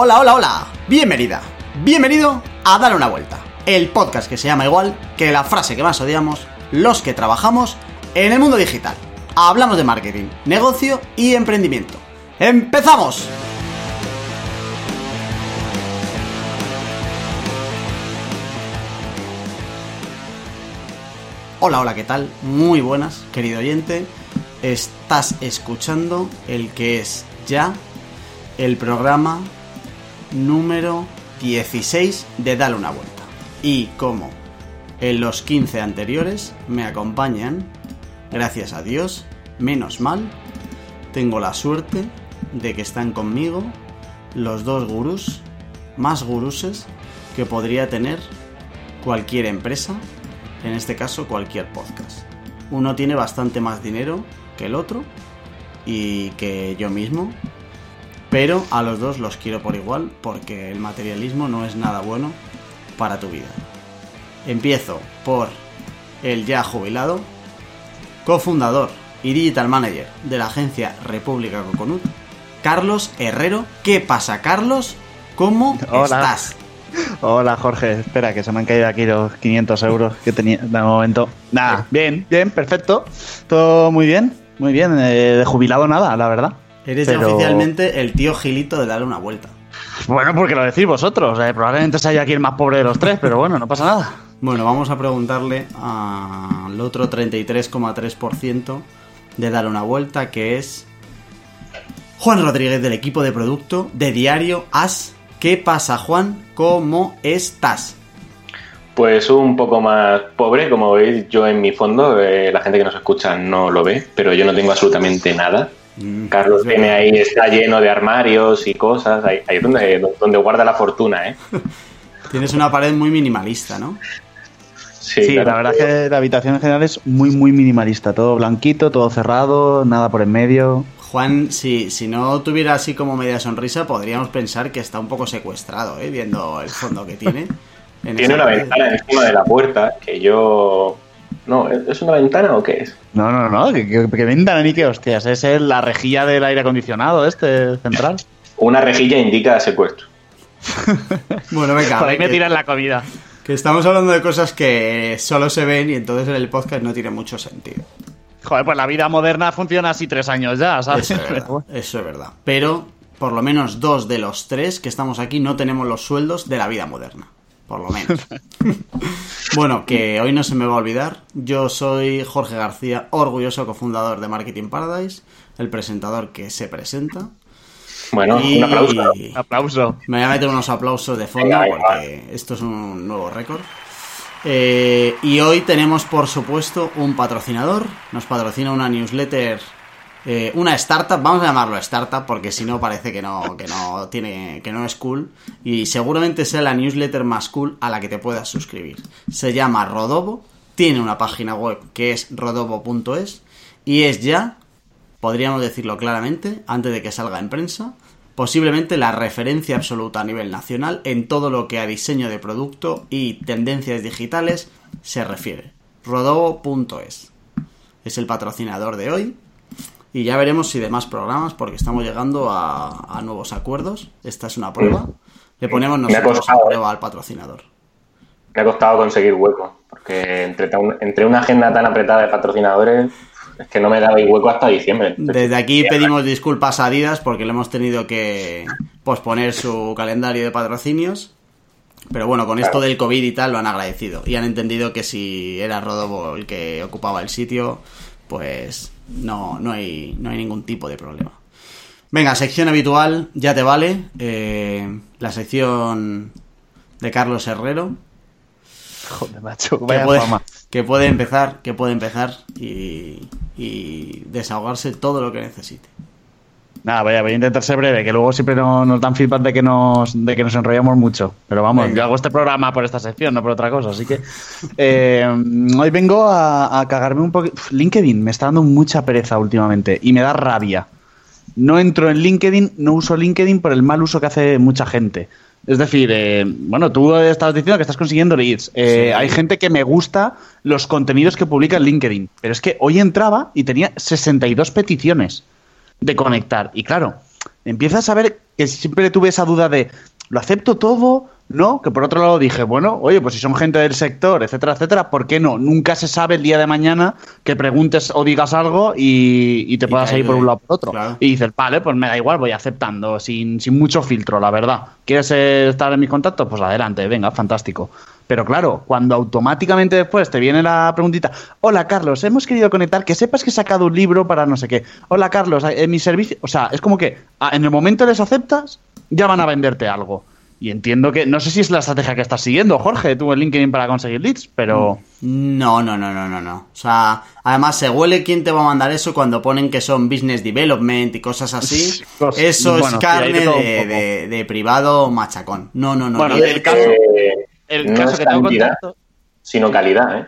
Hola, hola, hola. Bienvenida. Bienvenido a Dar una vuelta. El podcast que se llama igual que la frase que más odiamos los que trabajamos en el mundo digital. Hablamos de marketing, negocio y emprendimiento. ¡Empezamos! Hola, hola, ¿qué tal? Muy buenas, querido oyente. Estás escuchando el que es ya el programa número 16 de Dale una vuelta. Y como en los 15 anteriores me acompañan, gracias a Dios, menos mal, tengo la suerte de que están conmigo los dos gurús más guruses que podría tener cualquier empresa, en este caso cualquier podcast. Uno tiene bastante más dinero que el otro y que yo mismo, pero a los dos los quiero por igual porque el materialismo no es nada bueno para tu vida. Empiezo por el ya jubilado, cofundador y digital manager de la agencia República Coconut, Carlos Herrero. ¿Qué pasa, Carlos? ¿Cómo estás? Hola Jorge, espera que se me han caído aquí los 500 euros que tenía de momento. Nada, bien, bien, perfecto. Todo muy bien, muy bien. Eh, de jubilado nada, la verdad. Eres ya oficialmente el tío Gilito de darle una vuelta. Bueno, porque lo decís vosotros. eh, probablemente sea yo aquí el más pobre de los tres, pero bueno, no pasa nada. Bueno, vamos a preguntarle al otro 33,3% de darle una vuelta, que es Juan Rodríguez del equipo de producto de Diario As. ¿Qué pasa, Juan? ¿Cómo estás? Pues un poco más pobre, como veis yo en mi fondo, eh, la gente que nos escucha no lo ve, pero yo no tengo absolutamente nada. Mm, Carlos tiene ahí, está lleno de armarios y cosas, ahí, ahí es donde, donde guarda la fortuna, ¿eh? Tienes una pared muy minimalista, ¿no? Sí, Sí, claro. la verdad es que la habitación en general es muy, muy minimalista. Todo blanquito, todo cerrado, nada por en medio. Juan, si, si no tuviera así como media sonrisa, podríamos pensar que está un poco secuestrado, ¿eh? Viendo el fondo que tiene. en Tiene una pared. ventana encima de la puerta que yo... No, ¿es una ventana o qué es? No, no, no, que, que, que ventana ni que hostias. Es la rejilla del aire acondicionado, este central. Una rejilla indica secuestro. Bueno, venga, Por ahí me tiran la comida. Que estamos hablando de cosas que solo se ven y entonces en el podcast no tiene mucho sentido. Joder, pues la vida moderna funciona así tres años ya, ¿sabes? Eso es verdad. Eso es verdad. Pero por lo menos dos de los tres que estamos aquí no tenemos los sueldos de la vida moderna. Por lo menos. bueno, que hoy no se me va a olvidar. Yo soy Jorge García, orgulloso cofundador de Marketing Paradise, el presentador que se presenta. Bueno, Y- un aplauso. Aplauso. Me voy a meter unos aplausos de fondo Venga, venga. porque esto es un nuevo récord. Eh, y hoy tenemos, por supuesto, un patrocinador. Nos patrocina una newsletter, eh, una startup. Vamos a llamarlo startup porque si no parece que no, que no tiene, que no es cool. Y seguramente sea la newsletter más cool a la que te puedas suscribir. Se llama Rodobo. Tiene una página web que es rodobo.es y es ya podríamos decirlo claramente, antes de que salga en prensa, posiblemente la referencia absoluta a nivel nacional en todo lo que a diseño de producto y tendencias digitales se refiere. Rodobo.es es el patrocinador de hoy y ya veremos si de más programas porque estamos llegando a, a nuevos acuerdos. Esta es una prueba. Le ponemos nosotros a ¿eh? prueba al patrocinador. Me ha costado conseguir hueco, porque entre, entre una agenda tan apretada de patrocinadores, es que no me daba hueco hasta diciembre. Desde aquí pedimos disculpas a Adidas porque le hemos tenido que posponer su calendario de patrocinios. Pero bueno, con esto del COVID y tal lo han agradecido. Y han entendido que si era Rodobo el que ocupaba el sitio, pues no, no, hay, no hay ningún tipo de problema. Venga, sección habitual, ya te vale. Eh, la sección de Carlos Herrero. Joder, macho, Que vaya puede, fama. que puede empezar, que puede empezar y, y desahogarse todo lo que necesite. Nada, voy a, voy a intentar ser breve, que luego siempre no- nos dan feedback de que nos, de que nos enrollamos mucho. Pero vamos, Venga. yo hago este programa por esta sección, no por otra cosa. Así que eh, hoy vengo a, a cagarme un poco. LinkedIn me está dando mucha pereza últimamente y me da rabia. No entro en LinkedIn, no uso LinkedIn por el mal uso que hace mucha gente. Es decir, eh, bueno, tú estabas diciendo que estás consiguiendo leads. Eh, Sí. Hay gente que me gusta los contenidos que publica en LinkedIn. Pero es que hoy entraba y tenía 62 peticiones de conectar. Y claro, empiezas a ver que siempre tuve esa duda de, ¿lo acepto todo? No, que por otro lado dije, bueno, oye, pues si son gente del sector, etcétera, etcétera, ¿por qué no? Nunca se sabe el día de mañana que preguntes o digas algo y, y te puedas ir por un lado o por otro. Claro. Y dices, vale, pues me da igual, voy aceptando, sin, sin mucho filtro, la verdad. ¿Quieres eh, estar en mis contactos? Pues adelante, venga, fantástico. Pero claro, cuando automáticamente después te viene la preguntita, hola Carlos, hemos querido conectar, que sepas que he sacado un libro para no sé qué. Hola Carlos, en mi servicio, o sea, es como que ah, en el momento les aceptas, ya van a venderte algo. Y entiendo que, no sé si es la estrategia que estás siguiendo, Jorge, tú en LinkedIn para conseguir leads, pero... No, no, no, no, no, no. O sea, además se huele quién te va a mandar eso cuando ponen que son business development y cosas así. Cos- Eso es bueno, carne de- de privado machacón. No, no, no. Bueno, no. el caso- Eh, El no caso es que tengo cantidad, contacto... sino calidad, ¿eh?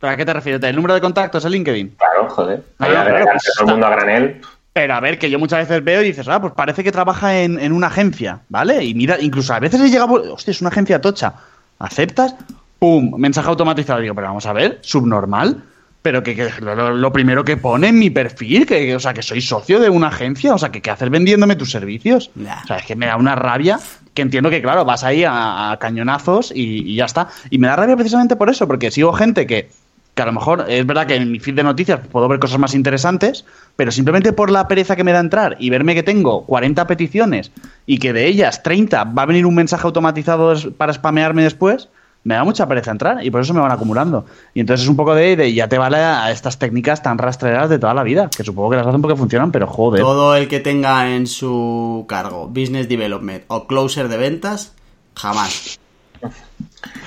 ¿Para qué te refieres? ¿El número de contactos en LinkedIn? Claro, joder. Ah, a claro, pues todo el mundo a granel. Pero a ver, que yo muchas veces veo y dices, ah, pues parece que trabaja en, en una agencia, ¿vale? Y mira, incluso a veces he llegado, hostia, es una agencia tocha. ¿Aceptas? ¡Pum! Mensaje automatizado. Digo, pero vamos a ver, subnormal. Pero que, que lo, lo primero que pone en mi perfil, que, que, o sea, que soy socio de una agencia, o sea, que qué haces vendiéndome tus servicios. O sea, es que me da una rabia que entiendo que, claro, vas ahí a, a cañonazos y, y ya está. Y me da rabia precisamente por eso, porque sigo gente que, que a lo mejor es verdad que en mi feed de noticias puedo ver cosas más interesantes, pero simplemente por la pereza que me da entrar y verme que tengo 40 peticiones y que de ellas 30 va a venir un mensaje automatizado para spamearme después, me da mucha pereza entrar y por eso me van acumulando. Y entonces es un poco de, de ya te vale a estas técnicas tan rastreras de toda la vida, que supongo que las hacen porque funcionan, pero joder. Todo el que tenga en su cargo business development o closer de ventas, jamás.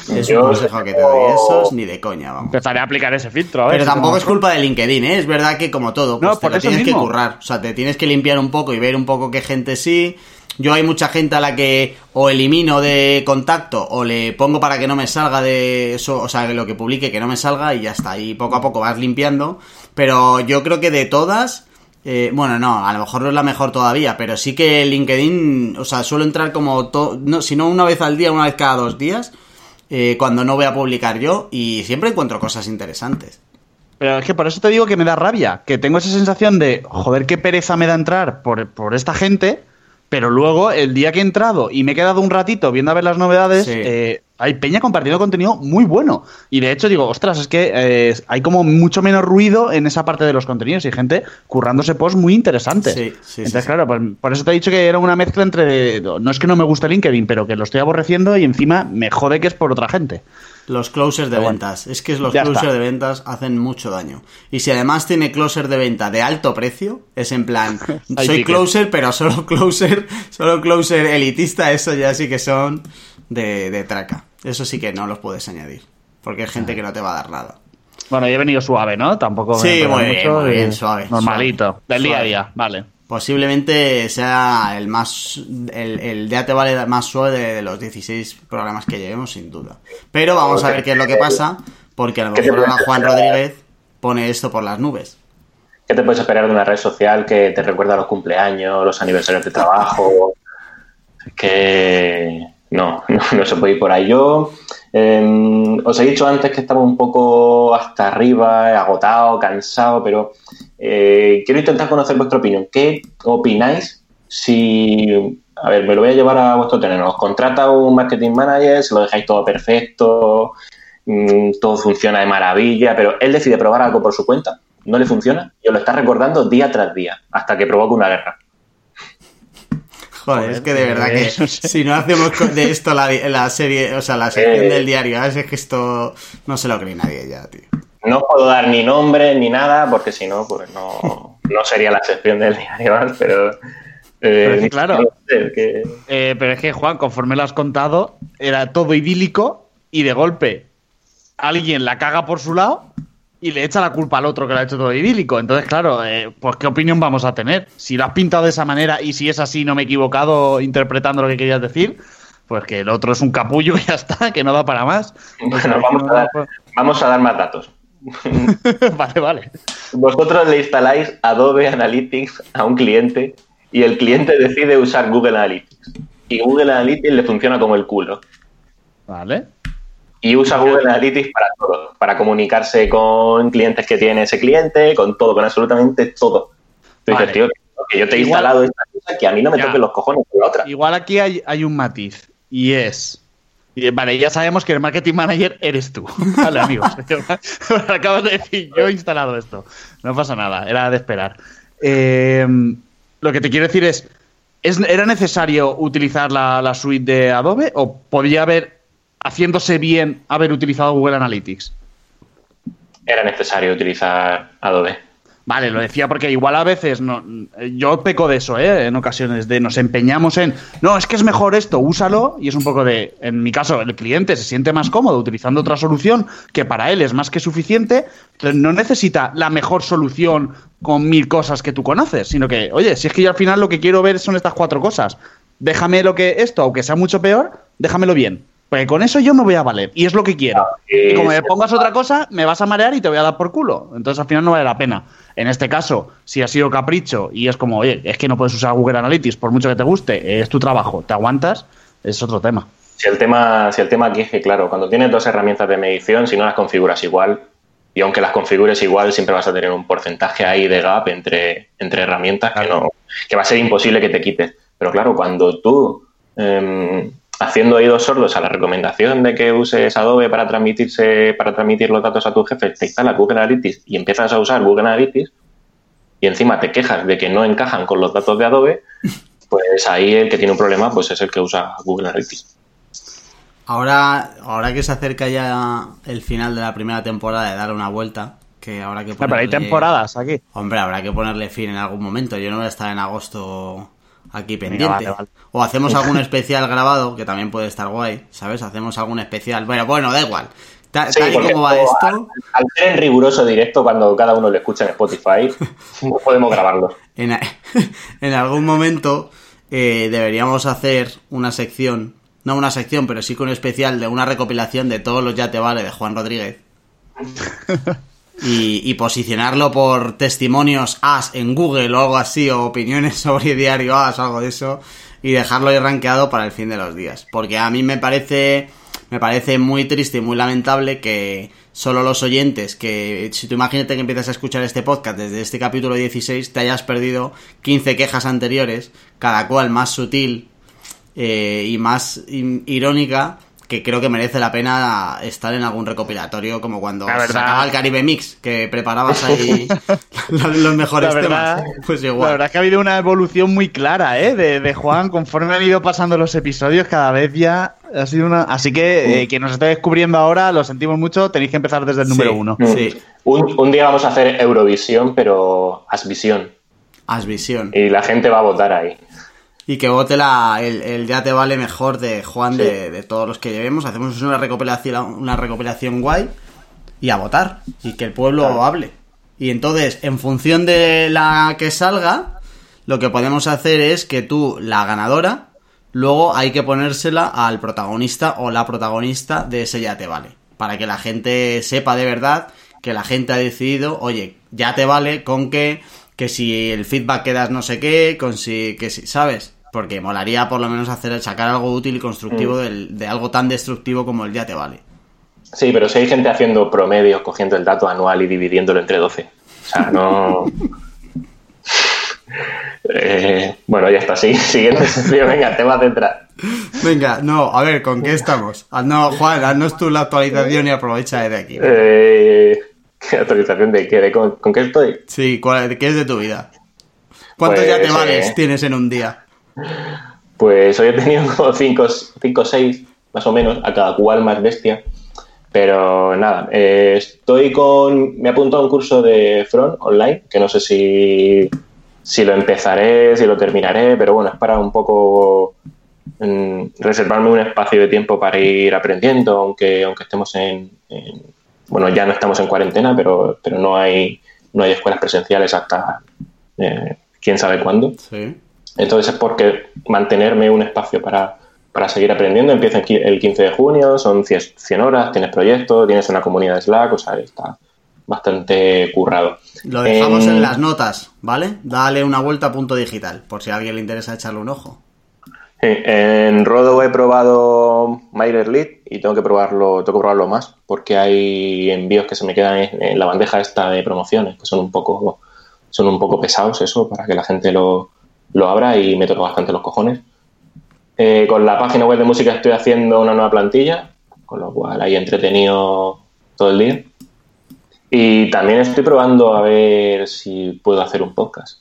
Es un consejo que te doy. Esos ni de coña, vamos. Empezaré a aplicar ese filtro. A ver, Pero si tampoco es culpa de LinkedIn, ¿eh? Es verdad que como todo, pues No, te por lo tienes que currar. O sea, te tienes que limpiar un poco y ver un poco qué gente sí. Yo hay mucha gente a la que o elimino de contacto o le pongo para que no me salga de eso, o sea, lo que publique que no me salga y ya está. Y poco a poco vas limpiando. Pero yo creo que de todas, eh, bueno, no, a lo mejor no es la mejor todavía, pero sí que LinkedIn, o sea, suelo entrar como, to- no, si no una vez al día, una vez cada dos días, eh, cuando no voy a publicar yo y siempre encuentro cosas interesantes. Pero es que por eso te digo que me da rabia, que tengo esa sensación de, joder, qué pereza me da entrar por, por esta gente, pero luego el día que he entrado y me he quedado un ratito viendo a ver las novedades, Sí. eh, hay peña compartiendo contenido muy bueno. Y de hecho digo, ostras, es que eh, hay como mucho menos ruido en esa parte de los contenidos y gente currándose posts muy interesantes. Sí, sí, Entonces, sí, claro, pues, por eso te he dicho que era una mezcla entre, no es que no me guste LinkedIn, pero que lo estoy aborreciendo y encima me jode que es por otra gente. Los closers de Pero bueno, ventas. Es que los closers está. de ventas hacen mucho daño. Y si además tiene closer de venta de alto precio, es en plan, soy closer, pero solo closer, solo closer elitista, eso ya sí que son de, de traca. Eso sí que no los puedes añadir. Porque es gente que no te va a dar nada. Bueno, yo he venido suave, ¿no? Tampoco me Sí, enrollado muy bien, mucho muy y bien, suave, Normalito, suave. del día a día, vale. Posiblemente sea el más. El, el de te vale más suave de, de los 16 programas que llevemos, sin duda. Pero vamos a ver qué es lo que pasa, porque a lo ¿Qué te mejor ahora Juan? Rodríguez pone esto por las nubes. ¿Qué te puedes esperar de una red social que te recuerda los cumpleaños, los aniversarios de trabajo? Que no, no, no se puede ir por ahí. Yo eh, os he dicho antes que estaba un poco hasta arriba, agotado, cansado, pero eh, quiero intentar conocer vuestra opinión. ¿Qué opináis si, a ver, me lo voy a llevar a vuestro terreno? Os contrata un marketing manager, se lo dejáis todo perfecto, mm, todo funciona de maravilla, pero él decide probar algo por su cuenta, no le funciona y os lo está recordando día tras día, hasta que provoca una guerra. Joder, es que de verdad que si no hacemos de esto la, la serie, o sea, la sección Eh. del diario, es que esto no se lo cree nadie ya, tío. No puedo dar ni nombre ni nada, porque si no, pues no, no sería la sección del diario, ¿vale? pero... eh, Pero claro. que- Eh, pero es que, Juan, conforme lo has contado, era todo idílico y de golpe alguien la caga por su lado y le echa la culpa al otro que lo ha hecho todo idílico. Entonces, claro, eh, pues ¿qué opinión vamos a tener? Si lo has pintado de esa manera y si es así, no me he equivocado interpretando lo que querías decir, pues que el otro es un capullo y ya está, que no da para más. Vamos a, dar, vamos a dar más datos. vale, vale. Vosotros le instaláis Adobe Analytics a un cliente y el cliente decide usar Google Analytics. Y Google Analytics le funciona como el culo. Vale. Y usa Google Analytics para todo, para comunicarse con clientes que tiene ese cliente, con todo, con absolutamente todo. Tú dices, tío, que yo te he Igual- instalado esta que a mí no me Ya. toquen los cojones con la otra. Igual aquí hay, hay un matiz y es. Vale, ya sabemos que el marketing manager eres tú. Vale, amigos. Acabas de decir, yo he instalado esto. No pasa nada, era de esperar. Eh, lo que te quiero decir es, ¿es- ¿era necesario utilizar la, la suite de Adobe o podía haber, haciéndose bien, haber utilizado Google Analytics? Era necesario utilizar Adobe. Vale, lo decía porque igual a veces no, yo peco de eso, ¿eh? En ocasiones, de nos empeñamos en, no, es que es mejor esto, úsalo, y es un poco de, en mi caso, el cliente se siente más cómodo utilizando otra solución que para él es más que suficiente, entonces no necesita la mejor solución con mil cosas que tú conoces, sino que, oye, si es que yo al final lo que quiero ver son estas cuatro cosas, déjame lo que esto, aunque sea mucho peor, déjamelo bien. Porque con eso yo me voy a valer, y es lo que quiero. Y como me pongas otra cosa, me vas a marear y te voy a dar por culo. Entonces al final no vale la pena. En este caso, si ha sido capricho y es como, oye, es que no puedes usar Google Analytics por mucho que te guste, es tu trabajo, te aguantas, es otro tema. Si el tema, si el tema aquí es que, claro, cuando tienes dos herramientas de medición, si no las configuras igual, y aunque las configures igual, siempre vas a tener un porcentaje ahí de gap entre, entre herramientas que, no, que va a ser imposible que te quites. Pero claro, cuando tú, eh, haciendo oídos sordos a la recomendación de que uses Adobe para transmitirse, para transmitir los datos a tus jefes, te instalas Google Analytics y empiezas a usar Google Analytics, y encima te quejas de que no encajan con los datos de Adobe, pues ahí el que tiene un problema pues es el que usa Google Analytics. Ahora, ahora que se acerca ya el final de la primera temporada de dar una vuelta, que habrá que Ah, pero hay ponerle- temporadas aquí. Hombre, habrá que ponerle fin en algún momento. Yo no voy a estar en agosto aquí Venga, pendiente. vale, vale. O hacemos algún especial grabado, que también puede estar guay, ¿sabes? Hacemos algún especial. Bueno, bueno, da igual. Ta- Sí, tal y como va esto, Al, al ser en riguroso directo, cuando cada uno lo escucha en Spotify, no podemos grabarlo. en algún momento eh, deberíamos hacer una sección, no una sección, pero sí con un especial de una recopilación de todos los Ya Te Vale de Juan Rodríguez. Y, y posicionarlo por testimonios as en Google o algo así, o opiniones sobre diario as o algo de eso, y dejarlo ahí rankeado para el fin de los días. Porque a mí me parece, me parece muy triste y muy lamentable que solo los oyentes, que si tú imagínate que empiezas a escuchar este podcast desde este capítulo 16, te hayas perdido 15 quejas anteriores, cada cual más sutil eh, y más irónica que creo que merece la pena estar en algún recopilatorio como cuando La se sacaba el Caribe Mix que preparabas ahí los, los mejores La verdad, temas pues la igual verdad es que ha habido una evolución muy clara, ¿eh? De, de Juan, conforme han ido pasando los episodios, cada vez ya ha sido una. Así que eh, quien nos esté descubriendo ahora, lo sentimos mucho, tenéis que empezar desde el número Sí. uno. Sí. Un, un día vamos a hacer Eurovisión, pero Asvisión. Asvisión Y la gente va a votar ahí. Y que vote la, el, el ya te vale mejor de Juan de, de todos los que llevemos. Hacemos una recopilación una recopilación guay y a votar y que el pueblo hable. Y entonces en función de la que salga lo que podemos hacer es que tú la ganadora luego hay que ponérsela al protagonista o la protagonista de ese ya te vale para que la gente sepa de verdad que la gente ha decidido oye ya te vale con que que si el feedback que das no sé qué con si que si sabes porque molaría por lo menos hacer sacar algo útil y constructivo del- de algo tan destructivo como el ya te vale Sí, pero si hay gente haciendo promedios, cogiendo el dato anual y dividiéndolo entre 12. O sea, no. Eh, bueno, ya está. Sí, siguiente sección. Venga, tema central. Venga, no, a ver, ¿con qué estamos? Ah, No, Juan, haznos tú la actualización y aprovecha de aquí. Eh, ¿Qué actualización de qué? ¿De con, con qué estoy? Sí, ¿cuál- ¿qué es de tu vida? ¿Cuántos Pues, ya te vales eh, tienes en un día? Pues hoy he tenido como 5 o 6, más o menos, a cada cual más bestia. Pero nada, eh, estoy con. Me he apuntado a un curso de front online, que no sé si, si lo empezaré, si lo terminaré, pero bueno, es para un poco mm, reservarme un espacio de tiempo para ir aprendiendo, aunque, aunque estemos en, en- Bueno, ya no estamos en cuarentena, pero, pero no, hay, no hay escuelas presenciales hasta eh, quién sabe cuándo. Sí. Entonces es porque mantenerme un espacio para, para seguir aprendiendo. Empieza el qui- el 15 de junio, son 100 100 horas, tienes proyectos, tienes una comunidad de Slack, o sea, está bastante currado. Lo dejamos Em, en las notas, ¿vale? Dale una vuelta a punto digital, por si a alguien le interesa echarle un ojo. sí, En Rodo he probado MailerLead y tengo que probarlo, tengo que probarlo más, porque hay envíos que se me quedan en, en la bandeja esta de promociones, que son un poco, son un poco pesados eso, para que la gente lo, lo abra y me toca bastante los cojones. Eh, con la página web de música estoy haciendo una nueva plantilla, con lo cual ahí entretenido todo el día. Y también estoy probando a ver si puedo hacer un podcast.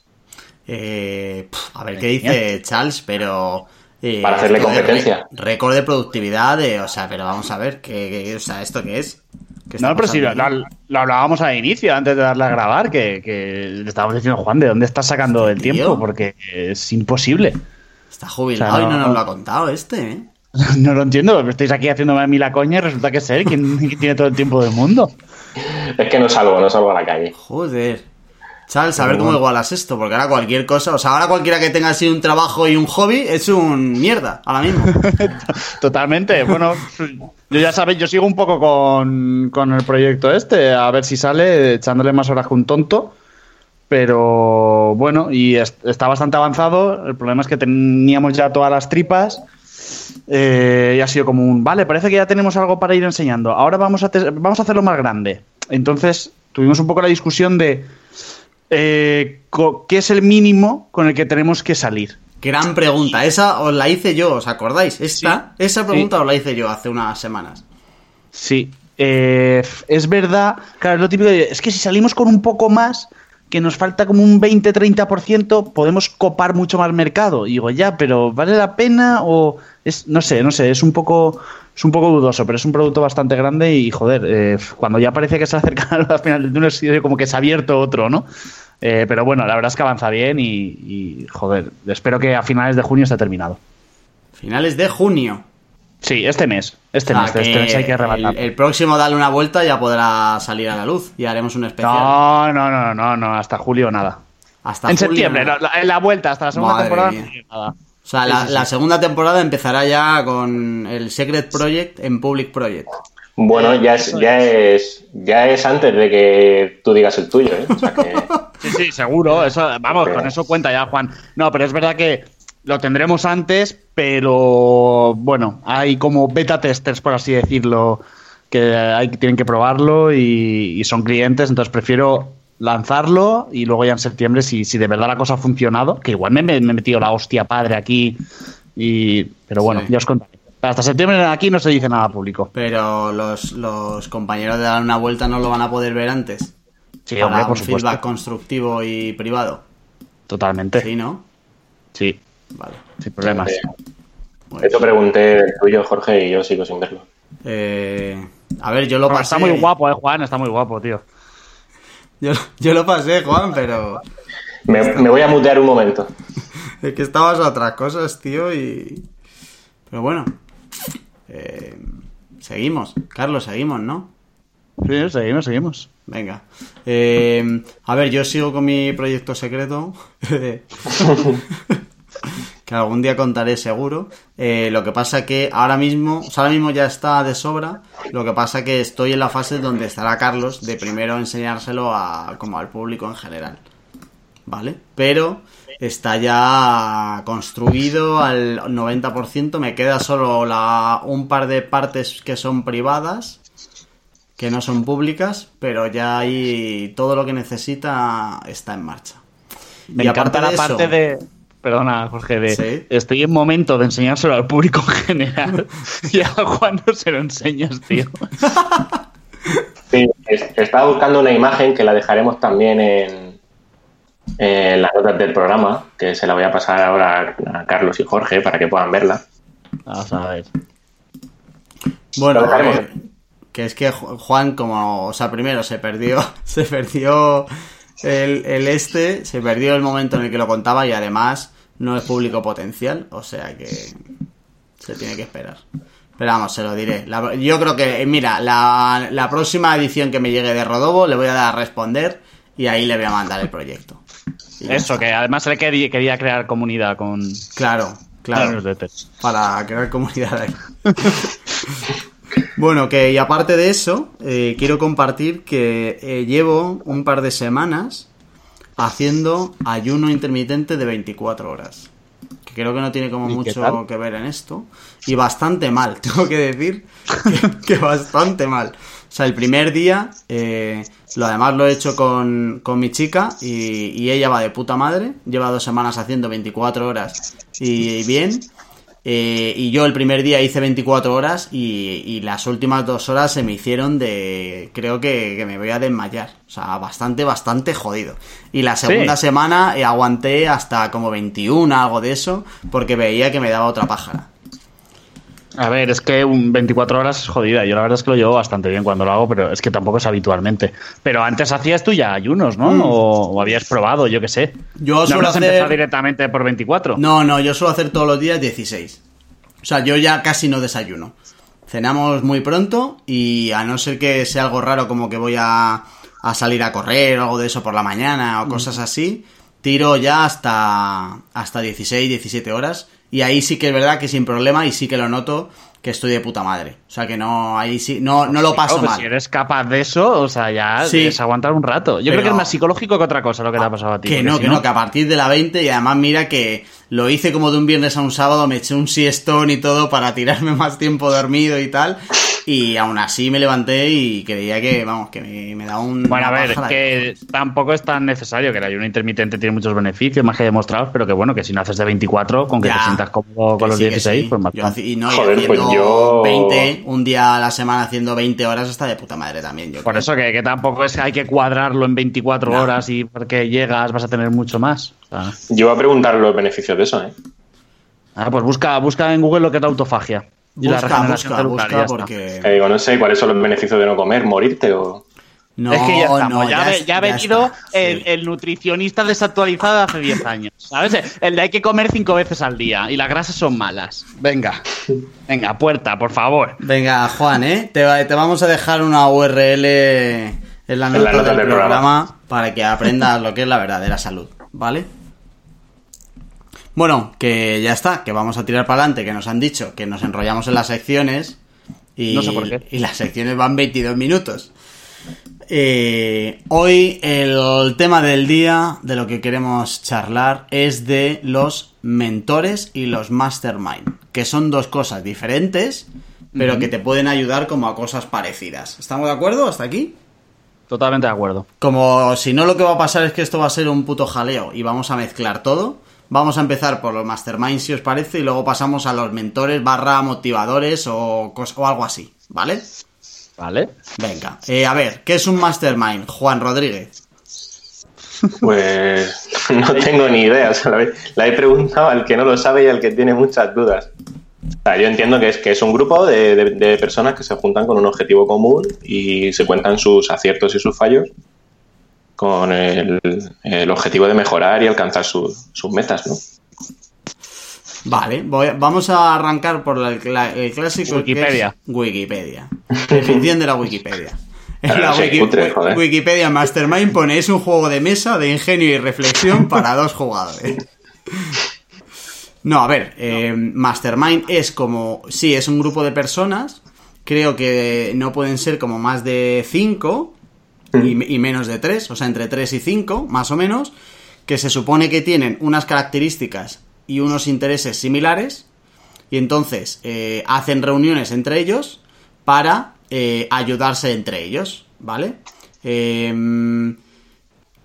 Eh, a ver qué dice Charles, pero... eh, Para hacerle competencia. récord de productividad, de, o sea, pero vamos a ver, ¿qué, qué- o sea, ¿esto qué es? ¿Qué está No, pero si lo, lo- lo hablábamos al inicio, antes de darle a grabar, que, que le estábamos diciendo, Juan, ¿de dónde estás sacando el Tío. tiempo? Porque es imposible. Está jubilado o sea, y no no- nos lo ha contado este, ¿eh? No lo entiendo, estáis aquí haciéndome a mí la coña y resulta que es él quien tiene todo el tiempo del mundo. Es que no salgo, no salgo a la calle. Joder. Charles, a ver cómo igualas esto, porque ahora cualquier cosa, o sea, ahora cualquiera que tenga así un trabajo y un hobby es un mierda, ahora mismo. Totalmente. Bueno, yo ya sabéis, yo sigo un poco con, con el proyecto este, a ver si sale, echándole más horas que un tonto. Pero bueno, y es- está bastante avanzado. El problema es que teníamos ya todas las tripas. eh, y ha sido como un, vale, parece que ya tenemos algo para ir enseñando. Ahora vamos a, vamos a hacerlo más grande. Entonces tuvimos un poco la discusión de eh, qué es el mínimo con el que tenemos que salir. Gran pregunta, esa os la hice yo, ¿os acordáis? Esta, esa pregunta os la hice yo hace unas semanas. Sí, eh, es verdad, claro, es lo típico de, es que si salimos con un poco más, que nos falta como un 20-30%, podemos copar mucho más mercado. Y digo, ya, pero ¿vale la pena? O es, no sé, no sé, es un poco, es un poco dudoso, pero es un producto bastante grande y joder, eh, cuando ya parece que se acerca al final del túnel, como que se ha abierto otro, ¿no? Eh, pero bueno, la verdad es que avanza bien y, y, joder, espero que a finales de junio esté terminado. Finales de junio. Sí, este mes, este mes, este mes hay que arrebatar. el, el próximo Dale una vuelta ya podrá salir a la luz y haremos un especial. No, no, no, no, no, hasta julio nada. Hasta en julio, septiembre, ¿no? la, la- en la vuelta, hasta la segunda Madre temporada. mía. nada. O sea, la, segunda temporada empezará ya con el Secret Project en Public Project. Bueno, ya es, ya es, ya es antes de que tú digas el tuyo, ¿eh? O sea que Sí, sí, seguro. Eso, vamos, con eso cuenta ya, Juan. No, pero es verdad que lo tendremos antes, pero bueno, hay como beta testers, por así decirlo, que hay, tienen que probarlo y, y son clientes, entonces prefiero lanzarlo y luego ya en septiembre, si, si de verdad la cosa ha funcionado, que igual me, me he metido la hostia padre aquí, y, pero bueno, Sí. ya os contaré. Hasta septiembre aquí no se dice nada público. Pero los, los compañeros de Dar una vuelta no lo van a poder ver antes. Sí, Para hombre, por un supuesto. feedback constructivo y privado. Totalmente. Sí, ¿no? Sí, Vale. sin problemas. eh, Pues, eso pregunté del tuyo, Jorge, y yo sigo sin verlo. eh, a ver, yo lo pasé. está muy guapo, eh, Juan, está muy guapo, tío. Yo, yo lo pasé, Juan, pero. Me, me voy a mutear un momento. Es que estabas a otras cosas, tío, y. Pero bueno. Eh, seguimos. Carlos, seguimos, ¿no? Sí, seguimos, seguimos. Venga. Eh, a ver, yo sigo con mi proyecto secreto. que algún día contaré seguro. Eh, lo que pasa que ahora mismo, o sea, ahora mismo ya está de sobra. Lo que pasa que estoy en la fase donde estará Carlos de primero enseñárselo a, como al público en general. ¿Vale? Pero está ya construido al 90%. Me queda solo la, un par de partes que son privadas que no son públicas, pero ya hay todo lo que necesita está en marcha. Me Y encanta la de parte de. Perdona, Jorge, de. Sí. Estoy en momento de enseñárselo al público en general. y a Juan no se lo enseñas, tío. Sí, es- estaba buscando una imagen que la dejaremos también en, en las notas del programa, que se la voy a pasar ahora a Carlos y Jorge para que puedan verla. Vamos a ver. Bueno, ver, que es que Ju- Juan, como, o sea, primero se perdió, se perdió el, el este, se perdió el momento en el que lo contaba y además no es público potencial, o sea que se tiene que esperar. Pero vamos, se lo diré. La- yo creo que, eh, mira, la, la próxima edición que me llegue de Rodobo le voy a dar a responder y ahí le voy a mandar el proyecto. Eso, que además él quería, crear comunidad con. Claro, claro. para crear comunidad ahí. bueno, que y aparte de eso, eh, quiero compartir que eh, llevo un par de semanas haciendo ayuno intermitente de 24 horas. Que creo que no tiene como ¿Y qué mucho que ver en esto. Y bastante mal, tengo que decir que, que bastante mal. O sea, el primer día, eh, lo además lo he hecho con, con mi chica y, y ella va de puta madre. Lleva dos semanas haciendo 24 horas y, y bien. Eh, y yo el primer día hice 24 horas y, y las últimas dos horas se me hicieron de... Creo que, que me voy a desmayar. O sea, bastante, bastante jodido. Y la segunda Sí. semana eh, aguanté hasta como 21, algo de eso, porque veía que me daba otra pájara. A ver, es que un 24 horas es jodida. Yo la verdad es que lo llevo bastante bien cuando lo hago, pero es que tampoco es habitualmente. Pero antes hacías tú ya ayunos, ¿no? Mm. O, o habías probado, yo qué sé. Yo ¿No suelo hacer- empezado directamente por 24? No, no, yo suelo hacer todos los días 16. O sea, yo ya casi no desayuno. Cenamos muy pronto y a no ser que sea algo raro como que voy a, a salir a correr o algo de eso por la mañana o cosas así, tiro ya hasta, hasta 16, 17 horas. Y ahí sí que es verdad que sin problema y sí que lo noto que estoy de puta madre. O sea que no, ahí sí, no, no lo paso No, pues mal. Si eres capaz de eso, o sea, ya Sí. es aguantar un rato. Yo Pero- creo que es más psicológico que otra cosa lo que te ha pasado a ti. Que no, si que no, que a partir de la 20 y además mira que lo hice como de un viernes a un sábado, me eché un siestón y todo para tirarme más tiempo dormido y tal. Y aún así me levanté y creía que, vamos, que me, me da un... Bueno, a ver, que tampoco es tan necesario, que el ayuno intermitente tiene muchos beneficios, más que demostrados, pero que bueno, que si no haces de 24, con que Ya. te sientas cómodo Que con los sí, que 16, sí. pues más Yo y no, y Joder, pues haciendo yo- 20, un día a la semana haciendo 20 horas está de puta madre también. Yo Por creo. eso que, que tampoco es que hay que cuadrarlo en 24 No. horas y porque llegas vas a tener mucho más. O sea, Yo iba a preguntar los beneficios de eso, ¿eh? ah, pues busca, busca en Google lo que es la autofagia. Y la Busca, regeneración busca, celular, busca, porque... Que digo, no sé cuáles son los beneficios de no comer, morirte o... No, es que ya estamos, no, ya, ve- es- ya ha venido está, el, sí. el nutricionista desactualizado de hace 10 años, ¿sabes? El de hay que comer cinco veces al día y las grasas son malas. Venga, venga, puerta, por favor. Venga, Juan, ¿eh? Te, te vamos a dejar una URL en la nota, la nota del, del programa, programa. para que aprendas lo que es la verdadera salud, ¿vale? Bueno, que ya está, que vamos a tirar para adelante, que nos han dicho que nos enrollamos en las secciones y, No sé por qué. y las secciones van 22 minutos. Eh, hoy el tema del día de lo que queremos charlar es de los mentores y los mastermind, que son dos cosas diferentes, pero que te pueden ayudar como a cosas parecidas. ¿Estamos de acuerdo hasta aquí? Totalmente de acuerdo. Como si no lo que va a pasar es que esto va a ser un puto jaleo y vamos a mezclar todo. Vamos a empezar por los masterminds si os parece y luego pasamos a los mentores barra motivadores o, o algo así, ¿vale? ¿Vale? Venga, eh, a ver, ¿qué es un mastermind? Juan Rodríguez. Pues no tengo ni idea. O sea, la, he- la he preguntado al que no lo sabe y al que tiene muchas dudas. O sea, yo entiendo que es, que es un grupo de, de- de personas que se juntan con un objetivo común y se cuentan sus aciertos y sus fallos con el, el objetivo de mejorar y alcanzar su- sus metas, ¿no? Vale, voy- vamos a arrancar por la- la- el clásico que Wikipedia. es Wikipedia. Definición de la Wikipedia. En Claro, la sí, Wiki-. Wikipedia Mastermind pone es un juego de mesa de ingenio y reflexión para dos jugadores. No, a ver, eh, Mastermind es como, sí, es un grupo de personas, creo que no pueden ser como más de cinco y, y menos de tres, o sea, entre tres y cinco, más o menos, que se supone que tienen unas características y unos intereses similares, y entonces eh, hacen reuniones entre ellos para eh, ayudarse entre ellos, ¿vale? Em,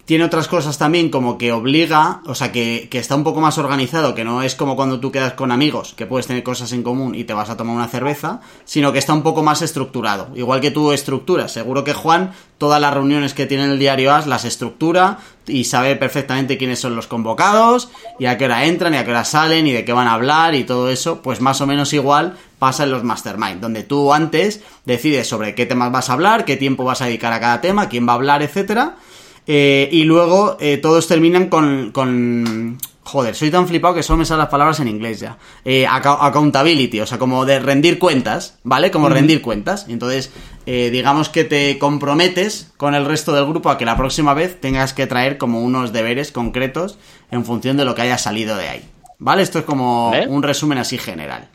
tiene otras cosas también como que obliga, o sea, que, que está un poco más organizado, que no es como cuando tú quedas con amigos, que puedes tener cosas en común y te vas a tomar una cerveza, sino que está un poco más estructurado. Igual que tú estructuras. Seguro que Juan, todas las reuniones que tiene en el diario AS las estructura y sabe perfectamente quiénes son los convocados y a qué hora entran y a qué hora salen y de qué van a hablar y todo eso, pues más o menos igual pasa en los mastermind, donde tú antes decides sobre qué temas vas a hablar, qué tiempo vas a dedicar a cada tema, quién va a hablar, etcétera. Eh, y luego eh, todos terminan con, con... Joder, soy tan flipado que solo me salen las palabras en inglés ya. Eh, accountability, o sea, como de rendir cuentas, ¿vale? Como rendir cuentas. Entonces, eh, digamos que te comprometes con el resto del grupo a que la próxima vez tengas que traer como unos deberes concretos en función de lo que haya salido de ahí. ¿Vale? Esto es como un resumen así general.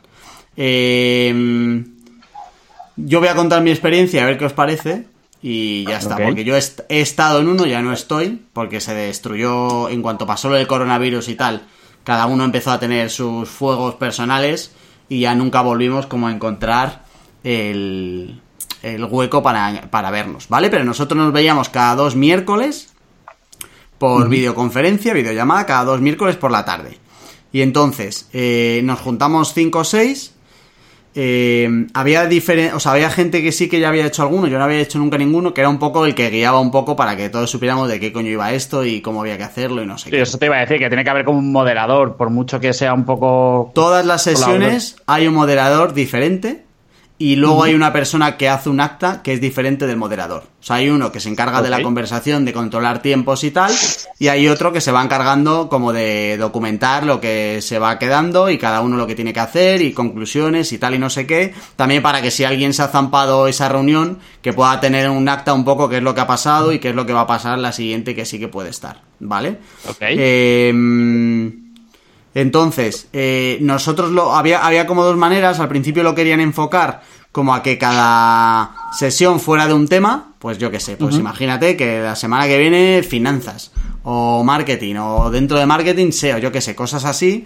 Yo voy a contar mi experiencia a ver qué os parece. Y ya está, porque yo he, est- he estado en uno, ya no estoy, porque se destruyó en cuanto pasó lo del coronavirus y tal. Cada uno empezó a tener sus fuegos personales y ya nunca volvimos como a encontrar el, el hueco para, para vernos, ¿vale? Pero nosotros nos veíamos cada dos miércoles por videoconferencia, videollamada, cada dos miércoles por la tarde. Y entonces eh, nos juntamos cinco o seis. Eh, había diferen- o sea, había gente que sí que ya había hecho alguno, yo no había hecho nunca ninguno, que era un poco el que guiaba un poco para que todos supiéramos de qué coño iba esto y cómo había que hacerlo y no sé Sí, qué. eso te iba a decir, que tiene que haber como un moderador, por mucho que sea un poco... Todas las sesiones hay un moderador diferente y luego hay una persona que hace un acta que es diferente del moderador. O sea, hay uno que se encarga de la conversación, de controlar tiempos y tal, y hay otro que se va encargando como de documentar lo que se va quedando y cada uno lo que tiene que hacer y conclusiones y tal y no sé qué. También para que si alguien se ha zampado esa reunión, que pueda tener un acta un poco qué es lo que ha pasado y qué es lo que va a pasar la siguiente que sí que puede estar. ¿Vale? Ok. Eh, entonces, eh, nosotros lo había, había como dos maneras. Al principio lo querían enfocar como a que cada sesión fuera de un tema. Pues yo qué sé, pues imagínate que la semana que viene finanzas o marketing o dentro de marketing SEO, yo qué sé, cosas así.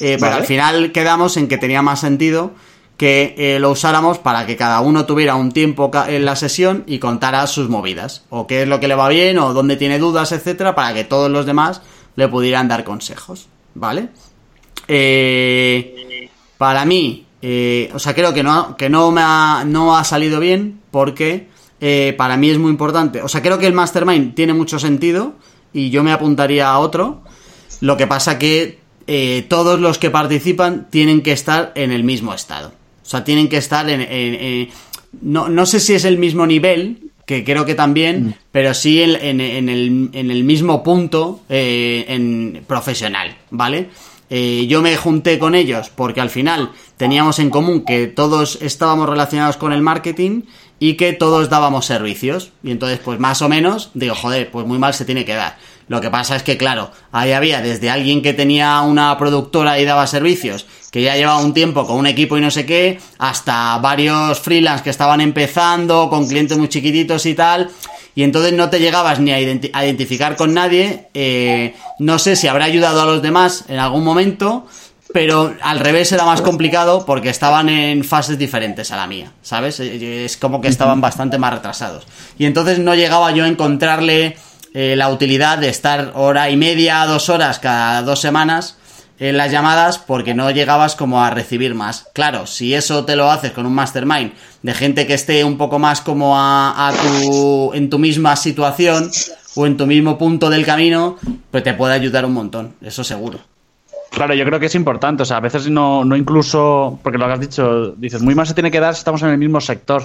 Eh, Pero al final quedamos en que tenía más sentido que eh, lo usáramos para que cada uno tuviera un tiempo en la sesión y contara sus movidas, o qué es lo que le va bien, o dónde tiene dudas, etcétera, para que todos los demás le pudieran dar consejos, ¿vale? Eh, para mí, eh, o sea, creo que no, que no me ha, no ha salido bien porque eh, para mí es muy importante. O sea, creo que el Mastermind tiene mucho sentido y yo me apuntaría a otro. Lo que pasa que eh, todos los que participan tienen que estar en el mismo estado. O sea, tienen que estar en... en- en- no, no sé si es el mismo nivel, que creo que también, pero sí en, el, en el mismo punto eh, en profesional, ¿vale? Eh, yo me junté con ellos porque al final teníamos en común que todos estábamos relacionados con el marketing y que todos dábamos servicios. Y entonces, pues más o menos, digo, joder, pues muy mal se tiene que dar. Lo que pasa es que, claro, ahí había desde alguien que tenía una productora y daba servicios, que ya llevaba un tiempo con un equipo y no sé qué, hasta varios freelance que estaban empezando, con clientes muy chiquititos y tal. Y entonces no te llegabas ni a, identi- a identificar con nadie. eh, no sé si habrá ayudado a los demás en algún momento, pero al revés era más complicado porque estaban en fases diferentes a la mía, ¿sabes? Eh, Es como que estaban bastante más retrasados. Y entonces no llegaba yo a encontrarle eh, la utilidad de estar hora y media, dos horas cada dos semanas en las llamadas porque no llegabas como a recibir más. Claro, si eso te lo haces con un mastermind de gente que esté un poco más como a, a tu, en tu misma situación o en tu mismo punto del camino, pues te puede ayudar un montón, eso seguro. Claro, yo creo que es importante. O sea, a veces no, no incluso, porque lo que has dicho, dices, muy mal se tiene que dar si estamos en el mismo sector.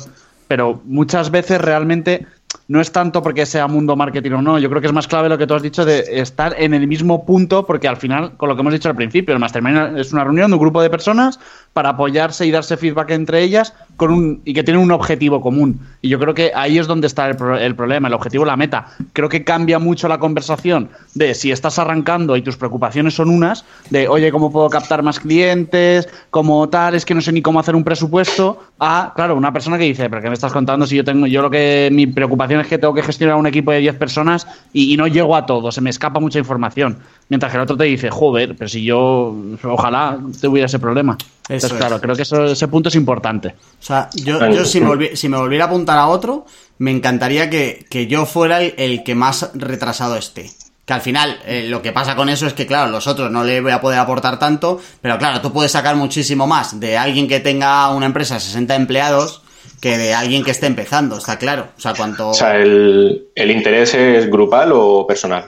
Pero muchas veces realmente no es tanto porque sea mundo marketing o no. Yo creo que es más clave lo que tú has dicho de estar en el mismo punto, porque al final, con lo que hemos dicho al principio, el Mastermind es una reunión de un grupo de personas para apoyarse y darse feedback entre ellas con un, y que tienen un objetivo común. Y yo creo que ahí es donde está el, pro- el problema, el objetivo, la meta. Creo que cambia mucho la conversación de si estás arrancando y tus preocupaciones son unas, de oye, ¿cómo puedo captar más clientes? Como tal, es que no sé ni cómo hacer un presupuesto, a, claro, una persona que dice, pero ¿qué me estás contando si yo tengo, yo lo que, mi preocupación es que tengo que gestionar un equipo de 10 personas y, y no llego a todo, se me escapa mucha información. Mientras que el otro te dice, joder, pero si yo, ojalá tuviera ese problema. Eso Entonces, claro, es. creo que eso- ese punto es importante. O sea, yo, yo si, me volvi- si me volviera a apuntar a otro, me encantaría que, que yo fuera el, el que más retrasado esté. Que al final, eh, lo que pasa con eso es que, claro, los otros no le voy a poder aportar tanto, pero claro, tú puedes sacar muchísimo más de alguien que tenga una empresa de 60 empleados que de alguien que esté empezando, está claro. O sea, cuanto... O sea, el, el interés es grupal o personal.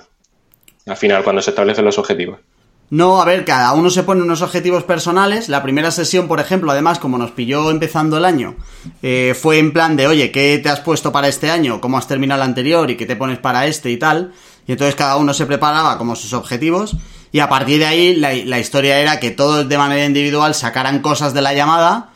Al final, cuando se establecen los objetivos. No, a ver, cada uno se pone unos objetivos personales. La primera sesión, por ejemplo, además, como nos pilló empezando el año, eh, fue en plan de, oye, ¿qué te has puesto para este año? ¿Cómo has terminado el anterior? ¿Y qué te pones para este y tal? Y entonces cada uno se preparaba como sus objetivos. Y a partir de ahí, la, historia era que todos de manera individual sacaran cosas de la llamada.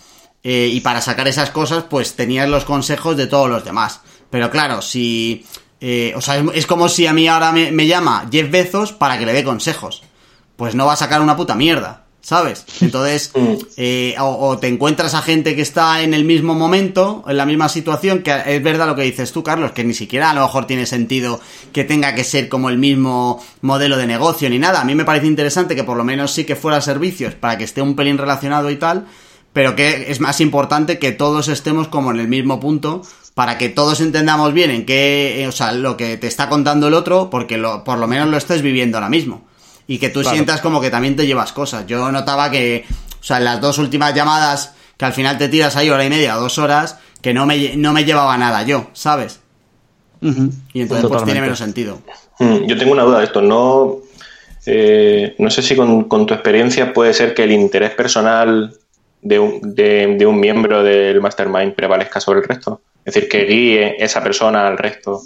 eh, y para sacar esas cosas, pues tenías los consejos de todos los demás. Pero claro, si... eh, o sea, es, como si a mí ahora me, me llama Jeff Bezos para que le dé consejos pues no va a sacar una puta mierda, ¿sabes? Entonces, eh, o, o te encuentras a gente que está en el mismo momento, en la misma situación, que es verdad lo que dices tú, Carlos, que ni siquiera a lo mejor tiene sentido que tenga que ser como el mismo modelo de negocio ni nada. A mí me parece interesante que por lo menos sí que fuera servicios para que esté un pelín relacionado y tal, pero que es más importante que todos estemos como en el mismo punto para que todos entendamos bien en qué, eh, o sea, lo que te está contando el otro, porque lo, por lo menos lo estés viviendo ahora mismo. Y que tú sientas como que también te llevas cosas. Yo notaba que, o sea, en las dos últimas llamadas, que al final te tiras ahí hora y media, dos horas, que no me, no me llevaba nada yo, ¿sabes? Y entonces pues tiene menos sentido. Mm, yo tengo una duda de esto, no, eh, no sé si con, tu experiencia puede ser que el interés personal de un, de un miembro del mastermind prevalezca sobre el resto. Es decir, que guíe esa persona al resto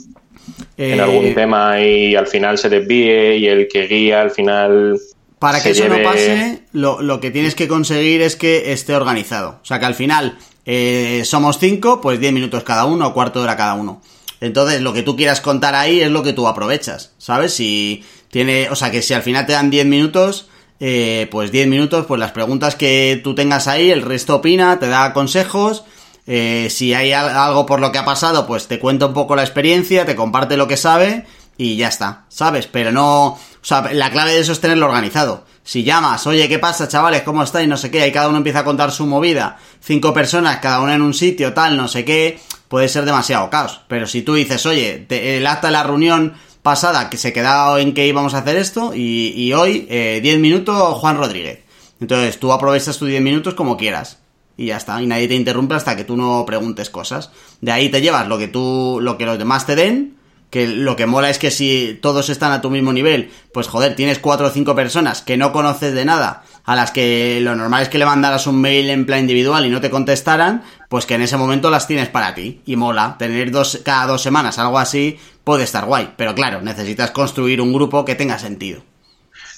en algún eh, tema y al final se desvíe y el que guía al final... Para que eso no pase, lo, que tienes que conseguir es que esté organizado. O sea, que al final eh, somos cinco, pues diez minutos cada uno o cuarto de hora cada uno. Entonces, lo que tú quieras contar ahí es lo que tú aprovechas, ¿sabes? Si tiene, o sea, que si al final te dan diez minutos, eh, pues diez minutos, pues las preguntas que tú tengas ahí, el resto opina, te da consejos eh, si hay algo por lo que ha pasado, pues te cuenta un poco la experiencia, te comparte lo que sabe y ya está, ¿sabes? Pero no... O sea, la clave de eso es tenerlo organizado. Si llamas, oye, ¿qué pasa, chavales? ¿Cómo estáis? No sé qué, y cada uno empieza a contar su movida. Cinco personas, cada una en un sitio, tal, no sé qué, puede ser demasiado caos. Pero si tú dices, oye, el acta de la reunión pasada que se quedaba en que íbamos a hacer esto, y, hoy, 10 eh, minutos, Juan Rodríguez. Entonces tú aprovechas tus 10 minutos como quieras y ya está, y nadie te interrumpe hasta que tú no preguntes cosas. De ahí te llevas lo que tú, lo que los demás te den, que lo que mola es que si todos están a tu mismo nivel, pues joder, tienes cuatro o cinco personas que no conoces de nada, a las que lo normal es que le mandaras un mail en plan individual y no te contestaran, pues que en ese momento las tienes para ti. Y mola, tener dos, cada dos semanas algo así puede estar guay. Pero claro, necesitas construir un grupo que tenga sentido.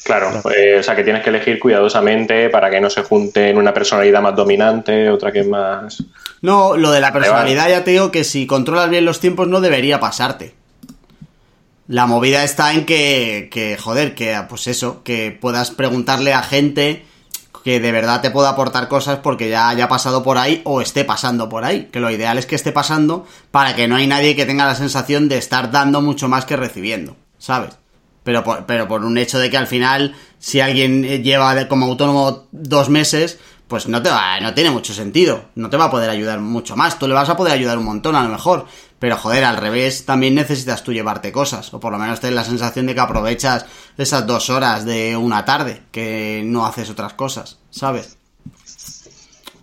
Claro, eh, o sea que tienes que elegir cuidadosamente para que no se junte en una personalidad más dominante, otra que es más... No, lo de la personalidad ya te digo que si controlas bien los tiempos no debería pasarte. La movida está en que, que, joder, que pues eso, que puedas preguntarle a gente que de verdad te pueda aportar cosas porque ya haya pasado por ahí o esté pasando por ahí. Que lo ideal es que esté pasando para que no hay nadie que tenga la sensación de estar dando mucho más que recibiendo, ¿sabes? Pero por, pero por un hecho de que al final, si alguien lleva como autónomo dos meses, pues no te va, no tiene mucho sentido, no te va a poder ayudar mucho más, tú le vas a poder ayudar un montón a lo mejor, pero joder, al revés, también necesitas tú llevarte cosas, o por lo menos tener la sensación de que aprovechas esas dos horas de una tarde, que no haces otras cosas, ¿sabes?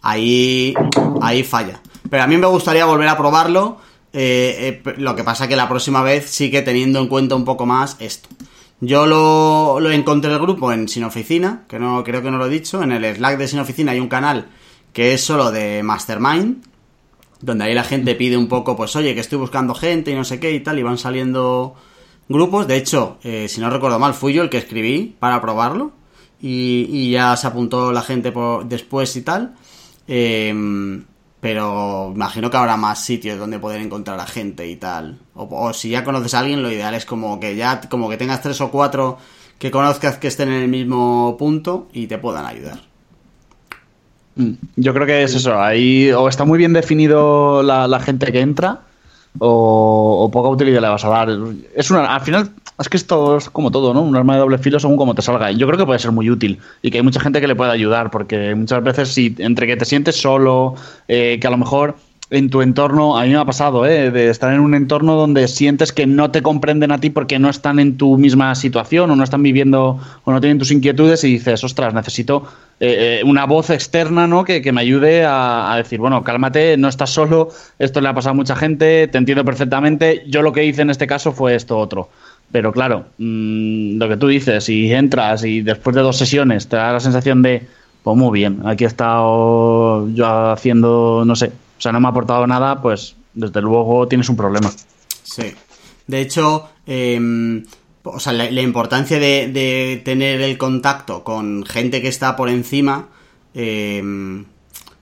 Ahí, ahí falla. Pero a mí me gustaría volver a probarlo, eh, eh, lo que pasa que la próxima vez sigue teniendo en cuenta un poco más esto. Yo lo, encontré el grupo en Sin Oficina, que no creo que no lo he dicho. En el Slack de Sin Oficina hay un canal que es solo de Mastermind, donde ahí la gente pide un poco, pues oye, que estoy buscando gente y no sé qué y tal, y van saliendo grupos. De hecho, eh, si no recuerdo mal, fui yo el que escribí para probarlo, y, y ya se apuntó la gente por, después y tal. Eh, pero imagino que habrá más sitios donde poder encontrar a gente y tal. O, si ya conoces a alguien, lo ideal es como que ya, como que tengas tres o cuatro que conozcas que estén en el mismo punto y te puedan ayudar. Mm, yo creo que es eso, ahí o está muy bien definido la gente que entra o, poca utilidad le vas a dar. Es una, al final, es que esto es como todo, ¿no? Un arma de doble filo según como te salga. Yo creo que puede ser muy útil y que hay mucha gente que le puede ayudar, porque muchas veces si entre que te sientes solo, eh, que a lo mejor en tu entorno, a mí me ha pasado, ¿eh? de estar en un entorno donde sientes que no te comprenden a ti porque no están en tu misma situación o no están viviendo o no tienen tus inquietudes y dices, ostras, necesito eh, eh, una voz externa ¿no? que, me ayude a, decir, bueno, cálmate, no estás solo, esto le ha pasado a mucha gente, te entiendo perfectamente, yo lo que hice en este caso fue esto otro. Pero claro, mm, lo que tú dices, si entras y después de dos sesiones te da la sensación de, pues muy bien, aquí he estado yo haciendo, no sé, o sea, no me ha aportado nada, pues desde luego tienes un problema. Sí. De hecho, em, o sea, la, importancia de, tener el contacto con gente que está por encima, em,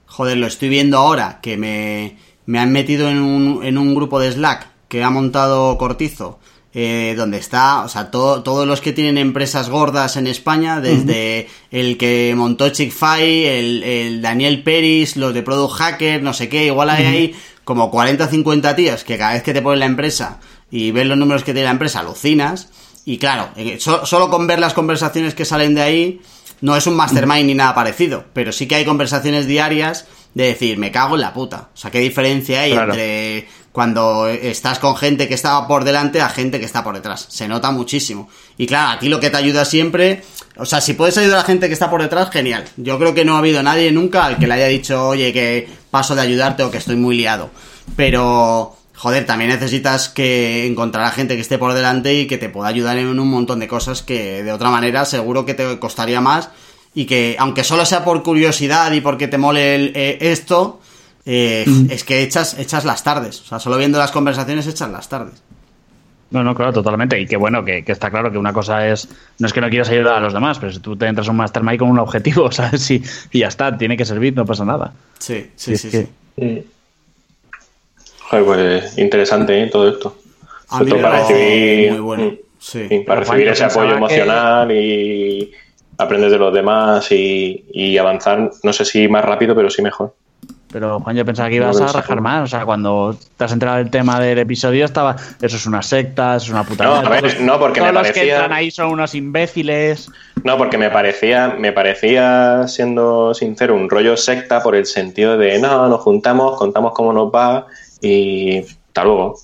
joder, lo estoy viendo ahora, que me, me han metido en un, en un grupo de Slack que ha montado Cortizo, eh, donde está, o sea, todos los que tienen empresas gordas en España, desde el que montó Chick-Fil, el, el, Daniel Peris, los de Product Hacker, no sé qué, igual hay ahí como 40 o 50 tíos que cada vez que te ponen la empresa y ves los números que tiene la empresa, alucinas. Y claro, eh, solo con ver las conversaciones que salen de ahí, No es un mastermind ni nada parecido, pero sí que hay conversaciones diarias de decir, me cago en la puta. O sea, ¿qué diferencia hay Claro. entre cuando estás con gente que está por delante a gente que está por detrás? Se nota muchísimo. Y claro, a ti lo que te ayuda siempre, o sea, si puedes ayudar a la gente que está por detrás, genial. Yo creo que no ha habido nadie nunca al que le haya dicho, oye, que paso de ayudarte o que estoy muy liado. Pero, joder, también necesitas que encontrar a gente que esté por delante y que te pueda ayudar en un montón de cosas que de otra manera seguro que te costaría más y que, aunque solo sea por curiosidad y porque te mole el- eh, esto, eh, es que echas, echas las tardes. O sea, solo viendo las conversaciones echas las tardes. No, no, claro, totalmente. Y que bueno, que, que está claro que una cosa es, no es que no quieras ayudar a los demás, pero si tú te entras a un mastermind con un objetivo, ¿sabes? Y, y ya está, tiene que servir, no pasa nada. Sí, sí, sí. que- sí. Mm. Joder, pues interesante ¿eh? todo esto. A mí para recibir, muy bueno. mm, Sí. sí, para Pero, recibir ese apoyo que- emocional y aprender de los demás y, y avanzar, no sé si más rápido, pero sí mejor. Pero Juan, yo pensaba que ibas a rajar más. O sea, cuando te has enterado del tema del episodio, estaba. Eso es una secta, eso es una puta. No, a ver, todos- no, porque todos me los que parecía- entran ahí son unos imbéciles. No, porque me parecía, me parecía, siendo sincero, un rollo secta por el sentido de no, nos juntamos, contamos cómo nos va y hasta luego.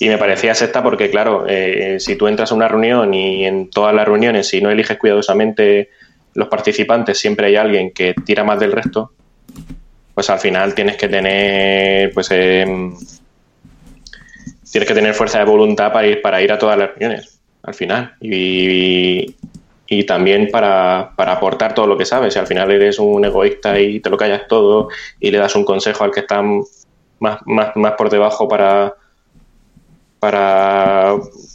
Y me parecía secta porque, claro, eh, si tú entras a una reunión y en todas las reuniones, si no eliges cuidadosamente los participantes, siempre hay alguien que tira más del resto, pues al final tienes que tener, pues, em, tienes que tener fuerza de voluntad para ir, para ir a todas las reuniones, al final. Y, y también para, para aportar todo lo que sabes. Si al final eres un egoísta y te lo callas todo y le das un consejo al que está más, más, más por debajo para, para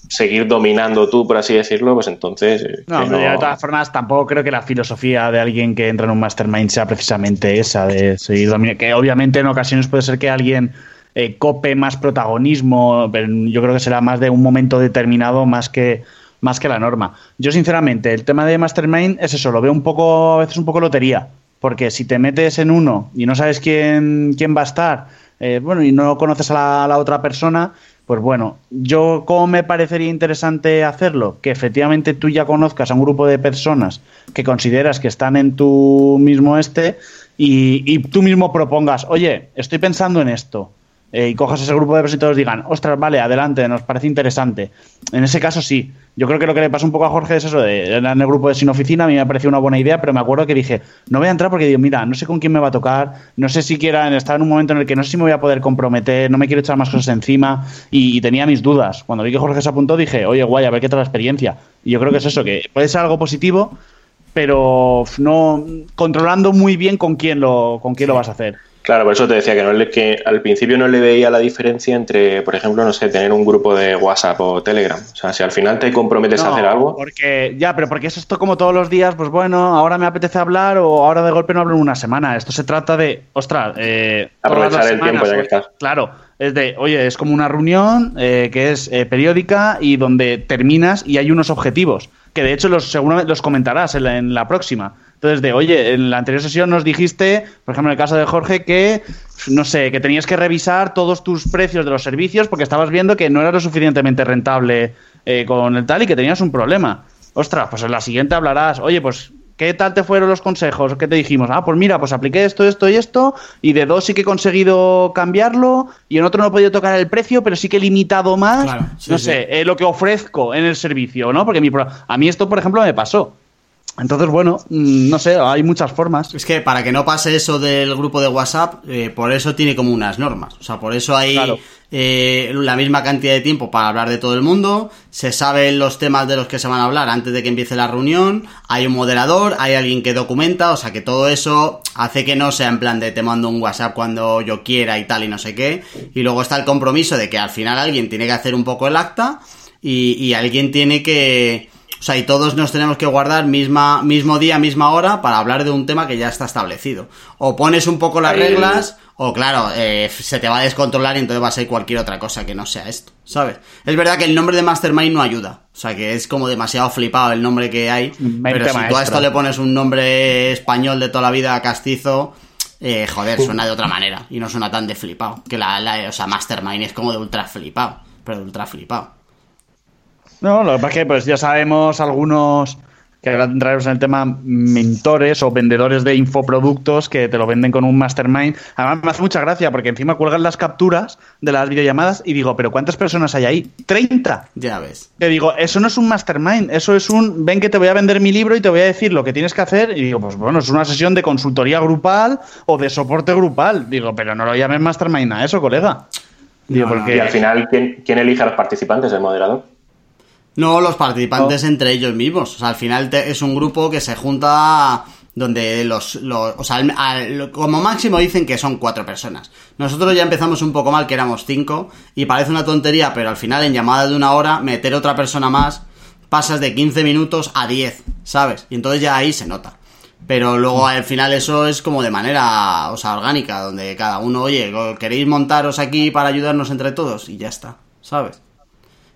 seguir dominando tú, por así decirlo, pues entonces... eh, No, de todas formas, tampoco creo que la filosofía de alguien que entra en un mastermind sea precisamente esa, de seguir dominando. Que obviamente en ocasiones puede ser que alguien eh, cope más protagonismo, pero yo creo que será más de un momento determinado más que, más que la norma. Yo, sinceramente, el tema de mastermind es eso, lo veo un poco, a veces un poco lotería. Porque si te metes en uno y no sabes quién, quién va a estar, eh, bueno, y no conoces a la, a la otra persona, pues bueno, yo cómo me parecería interesante hacerlo, que efectivamente tú ya conozcas a un grupo de personas que consideras que están en tu mismo este y, y tú mismo propongas, oye, estoy pensando en esto. Eh, y cojas ese grupo de personas y todos digan, ostras, vale, adelante, nos parece interesante. En ese caso sí. Yo creo que lo que le pasó un poco a Jorge es eso, de, en el grupo de Sin Oficina, a mí me pareció una buena idea, pero me acuerdo que dije, no voy a entrar porque digo, mira, no sé con quién me va a tocar, no sé siquiera, estaba en un momento en el que no sé si me voy a poder comprometer, no me quiero echar más cosas encima y, y tenía mis dudas. Cuando vi que Jorge se apuntó dije, oye, guay, a ver qué tal la experiencia. Y yo creo que es eso, que puede ser algo positivo, pero no controlando muy bien con quién lo, con quién lo vas a hacer. Claro, por eso te decía que, no le, que al principio no le veía la diferencia entre, por ejemplo, no sé, tener un grupo de WhatsApp o Telegram. O sea, si al final te comprometes a hacer algo, Porque, ya, pero porque es esto como todos los días, pues bueno, ahora me apetece hablar o ahora de golpe no hablo en una semana. Esto se trata de, ostras, eh, Aprovechar el tiempo ya que estás. Claro, es de, oye, es como una reunión eh, que es eh, periódica y donde terminas y hay unos objetivos, que de hecho los seguramente los comentarás en la, en la próxima. Entonces, de, oye, en la anterior sesión nos dijiste, por ejemplo, en el caso de Jorge, que, no sé, que tenías que revisar todos tus precios de los servicios porque estabas viendo que no era lo suficientemente rentable eh, con el tal y que tenías un problema. Ostras, pues en la siguiente hablarás, oye, pues, ¿qué tal te fueron los consejos? ¿Qué te dijimos? Ah, pues mira, pues apliqué esto, esto y esto, y de dos sí que he conseguido cambiarlo, y en otro no he podido tocar el precio, pero sí que he limitado más, Claro, sí, no sí. sé, eh, lo que ofrezco en el servicio, ¿no? Porque mi pro- a mí esto, por ejemplo, me pasó. Entonces, bueno, mm, no sé, hay muchas formas. Es que para que no pase eso del grupo de WhatsApp, eh, por eso tiene como unas normas. O sea, por eso hay Claro. eh, la misma cantidad de tiempo para hablar de todo el mundo. Se saben los temas de los que se van a hablar antes de que empiece la reunión. Hay un moderador, hay alguien que documenta. O sea, que todo eso hace que no sea en plan de te mando un WhatsApp cuando yo quiera y tal y no sé qué. Y luego está el compromiso de que al final alguien tiene que hacer un poco el acta y, y alguien tiene que... O sea, y todos nos tenemos que guardar misma, mismo día, misma hora para hablar de un tema que ya está establecido. O pones un poco las reglas, o claro, eh, se te va a descontrolar y entonces va a ser cualquier otra cosa que no sea esto, ¿sabes? Es verdad que el nombre de Mastermind no ayuda. O sea, que es como demasiado flipado el nombre que hay. Mente pero si tú a esto le pones un nombre español de toda la vida castizo, eh, joder, suena de otra manera. Y no suena tan de flipado. Que la, la- o sea, Mastermind es como de ultra flipado. Pero de ultra flipado. No, lo que pasa es que pues ya sabemos algunos que ahora entraremos en el tema mentores o vendedores de infoproductos que te lo venden con un mastermind. Además me hace mucha gracia porque encima cuelgan las capturas de las videollamadas y digo, pero ¿cuántas personas hay ahí? ¡30! Ya ves. Que digo, eso no es un mastermind, eso es un, ven que te voy a vender mi libro y te voy a decir lo que tienes que hacer. Y digo, pues bueno, es una sesión de consultoría grupal o de soporte grupal. Digo, pero no lo llames mastermind a eso, colega. Digo, no, porque... Y al final, ¿quién, quién elige a los participantes? ¿El moderador? No, los participantes No. entre ellos mismos. O sea, al final te- es un grupo que se junta donde los, los o sea, al- al- como máximo dicen que son cuatro personas. Nosotros ya empezamos un poco mal, que éramos cinco, y parece una tontería, pero al final en llamada de una hora, meter otra persona más, pasas de 15 minutos a 10, ¿sabes? Y entonces ya ahí se nota. Pero luego al final eso es como de manera, o sea, orgánica, donde cada uno, oye, ¿queréis montaros aquí para ayudarnos entre todos? Y ya está, ¿sabes?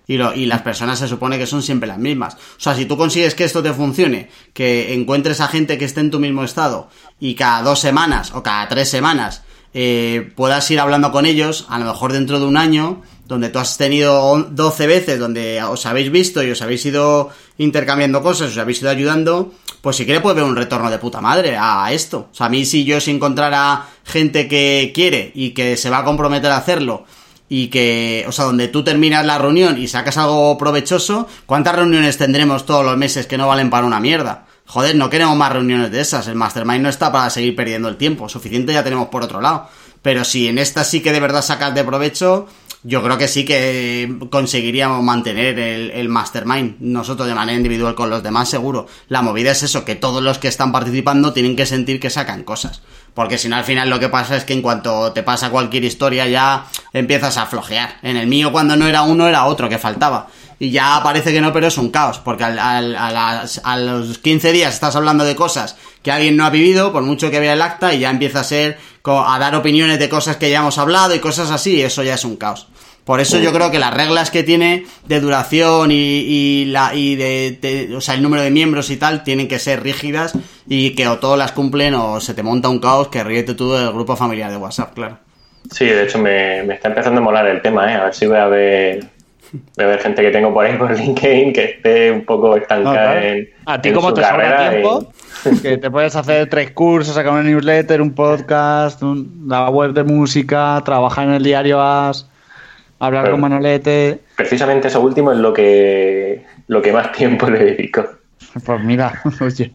Y, lo- y las personas se supone que son siempre las mismas. O sea, si tú consigues que esto te funcione, que encuentres a gente que esté en tu mismo estado y cada dos semanas o cada tres semanas eh, puedas ir hablando con ellos, a lo mejor dentro de un año, donde tú has tenido on- 12 veces, donde os habéis visto y os habéis ido intercambiando cosas, os habéis ido ayudando, pues si quiere puede ver un retorno de puta madre a esto. O sea, a mí si yo si encontrara gente que quiere y que se va a comprometer a hacerlo, y que, o sea, donde tú terminas la reunión y sacas algo provechoso, ¿cuántas reuniones tendremos todos los meses que no valen para una mierda? Joder, no queremos más reuniones de esas. El Mastermind no está para seguir perdiendo el tiempo. Suficiente ya tenemos por otro lado. Pero si en esta sí que de verdad sacas de provecho, yo creo que sí que conseguiríamos mantener el, el Mastermind. Nosotros de manera individual con los demás, seguro. La movida es eso, que todos los que están participando tienen que sentir que sacan cosas. Porque si no, al final lo que pasa es que en cuanto te pasa cualquier historia ya empiezas a flojear. En el mío, cuando no era uno, era otro que faltaba. Y ya parece que no, pero es un caos. Porque al- al- a, las- a los 15 días estás hablando de cosas que alguien no ha vivido, por mucho que vea el acta, y ya empieza a ser a dar opiniones de cosas que ya hemos hablado y cosas así, y eso ya es un caos. Por eso yo creo que las reglas que tiene de duración y, y la y de, de- o sea el número de miembros y tal tienen que ser rígidas y que o todas las cumplen o se te monta un caos que ríete tú del grupo familiar de WhatsApp, claro. Sí, de hecho me, me está empezando a molar el tema, ¿eh? A ver si voy a ver, voy a ver gente que tengo por ahí por LinkedIn que esté un poco No, estancada claro. en, A ti en como su te sobra y- tiempo, que te puedes hacer tres cursos, sacar una newsletter, un podcast, un- la web de música, trabajar en el diario AS, hablar con Manolete. Precisamente eso último es lo que, lo que más tiempo le dedico. Pues mira, oye.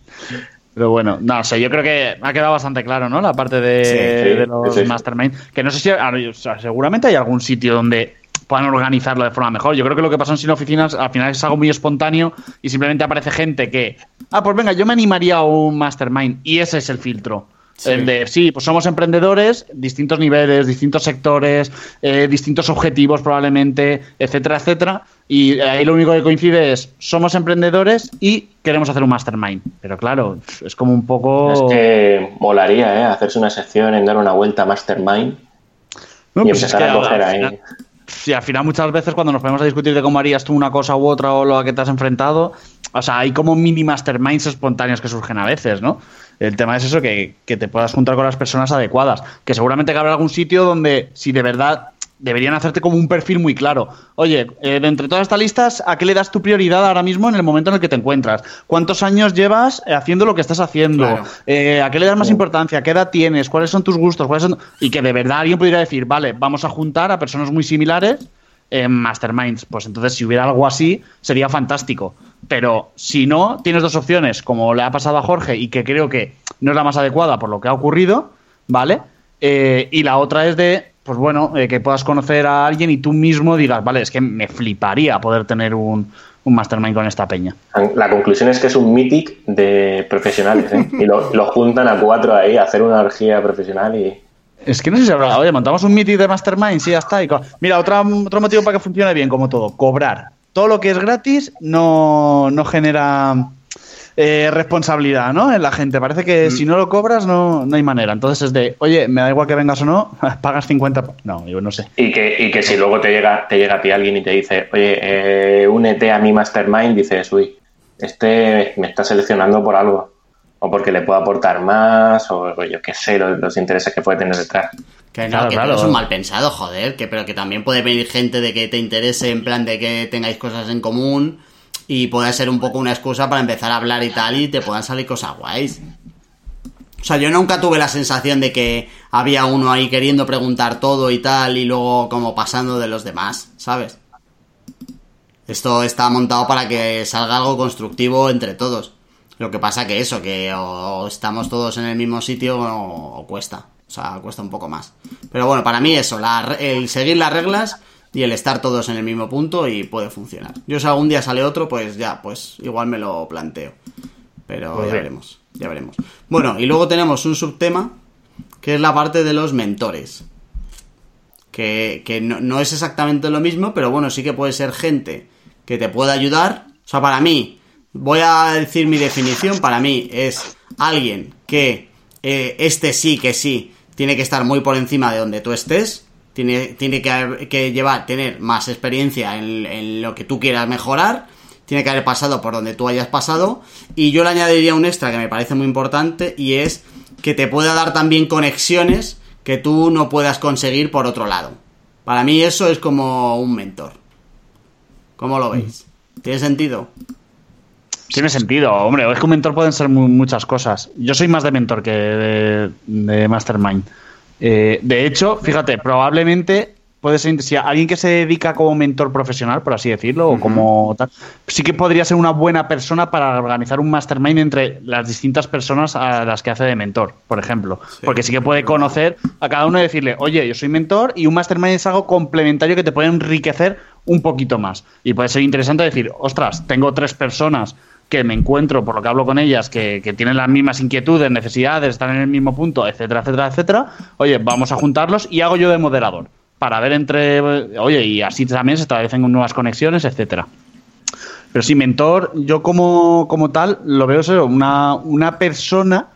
Pero bueno, no sé, yo creo que ha quedado bastante claro, ¿no? La parte de, Sí, sí, de los sí, mastermind. Que no sé si, a ver, o sea, seguramente hay algún sitio donde puedan organizarlo de forma mejor. Yo creo que lo que pasa en Sin Oficinas al final es algo muy espontáneo y simplemente aparece gente que, ah, pues venga, yo me animaría a un mastermind y ese es el filtro. Sí. El de, sí, pues somos emprendedores, distintos niveles, distintos sectores, eh, distintos objetivos probablemente, etcétera, etcétera. Y ahí lo único que coincide es, somos emprendedores y queremos hacer un mastermind. Pero claro, es como un poco... Es que molaría, ¿eh? Hacerse una sección en dar una vuelta a Mastermind No, y pues es empezar que a coger ahí. final- Sí, al final muchas veces cuando nos ponemos a discutir de cómo harías tú una cosa u otra o lo a que te has enfrentado, o sea, hay como mini masterminds espontáneos que surgen a veces, ¿no? El tema es eso, que, que te puedas juntar con las personas adecuadas. Que seguramente que habrá algún sitio donde, si de verdad deberían hacerte como un perfil muy claro. Oye, eh, de entre todas estas listas, ¿a qué le das tu prioridad ahora mismo en el momento en el que te encuentras? ¿Cuántos años llevas eh, haciendo lo que estás haciendo? Claro. Eh, ¿A qué le das más importancia? ¿Qué edad tienes? ¿Cuáles son tus gustos? ¿Cuáles son... Y que de verdad alguien pudiera decir, vale, vamos a juntar a personas muy similares en Masterminds. Pues entonces, si hubiera algo así, sería fantástico. Pero si no, tienes dos opciones, como le ha pasado a Jorge y que creo que no es la más adecuada por lo que ha ocurrido, ¿vale? Eh, y la otra es de, pues bueno, eh, que puedas conocer a alguien y tú mismo digas, vale, es que me fliparía poder tener un, un Mastermind con esta peña. La conclusión es que es un mythic de profesionales, ¿eh? Y lo, lo juntan a cuatro ahí a hacer una orgía profesional y... Es que no sé si habrá. Oye, montamos un meeting de Mastermind, sí, ya está. y co- Mira, otra, otro motivo para que funcione bien, como todo, cobrar. Todo lo que es gratis no, no genera eh, responsabilidad, ¿no? En la gente. Parece que si no lo cobras, no, no hay manera. Entonces es de, oye, me da igual que vengas o no, pagas 50. No, yo no sé. Y que, y que si luego te llega, te llega a ti alguien y te dice, oye, eh, únete a mi mastermind, dices, uy, este me está seleccionando por algo. O porque le puedo aportar más, o, o yo qué sé, los, los intereses que puede tener detrás. Que no, Claro, que claro. es un mal pensado, joder, que pero que también puede venir gente de que te interese en plan de que tengáis cosas en común y puede ser un poco una excusa para empezar a hablar y tal y te puedan salir cosas guays. O sea, yo nunca tuve la sensación de que había uno ahí queriendo preguntar todo y tal y luego como pasando de los demás, ¿sabes? Esto está montado para que salga algo constructivo entre todos. Lo que pasa que eso, que o estamos todos en el mismo sitio o, cuesta. O sea, cuesta un poco más. Pero bueno, para mí eso, el seguir las reglas y el estar todos en el mismo punto y puede funcionar. Yo si algún día sale otro, pues ya, pues igual me lo planteo. Pero pues ya veremos, ya veremos. Bueno, y luego tenemos un subtema que es la parte de los mentores. Que, no, no, es exactamente lo mismo, pero bueno, sí que puede ser gente que te pueda ayudar. O sea, para mí, voy a decir mi definición, para mí es alguien que eh, este sí que sí tiene que estar muy por encima de donde tú estés, tiene, tiene que, que llevar, tener más experiencia en, en, lo que tú quieras mejorar, tiene que haber pasado por donde tú hayas pasado, y yo le añadiría un extra que me parece muy importante, y es que te pueda dar también conexiones que tú no puedas conseguir por otro lado. Para mí eso es como un mentor. ¿Cómo lo veis? ¿Tiene sentido? Tiene sentido, hombre. Es que un mentor pueden ser muchas cosas. Yo soy más de mentor que de, mastermind. Eh, de hecho, fíjate, probablemente puede ser si alguien que se dedica como mentor profesional, por así decirlo, o como tal, sí que podría ser una buena persona para organizar un mastermind entre las distintas personas a las que hace de mentor, por ejemplo. Porque sí que puede conocer a cada uno y decirle, oye, yo soy mentor y un mastermind es algo complementario que te puede enriquecer un poquito más. Y puede ser interesante decir, ostras, tengo tres personas que me encuentro, por lo que hablo con ellas, que, tienen las mismas inquietudes, necesidades, están en el mismo punto, etcétera, etcétera, etcétera. Oye, vamos a juntarlos y hago yo de moderador para ver entre, oye, y así también se establecen nuevas conexiones, etcétera. Pero sí, mentor, yo como, como tal lo veo ser una, una persona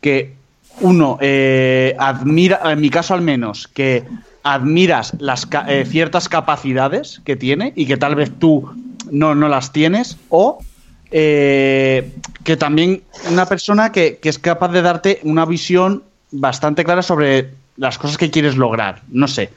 que uno eh, admira, en mi caso al menos, que admiras las eh, ciertas capacidades que tiene y que tal vez tú no, no las tienes, o eh, que también una persona que, que, es capaz de darte una visión bastante clara sobre las cosas que quieres lograr. No sé.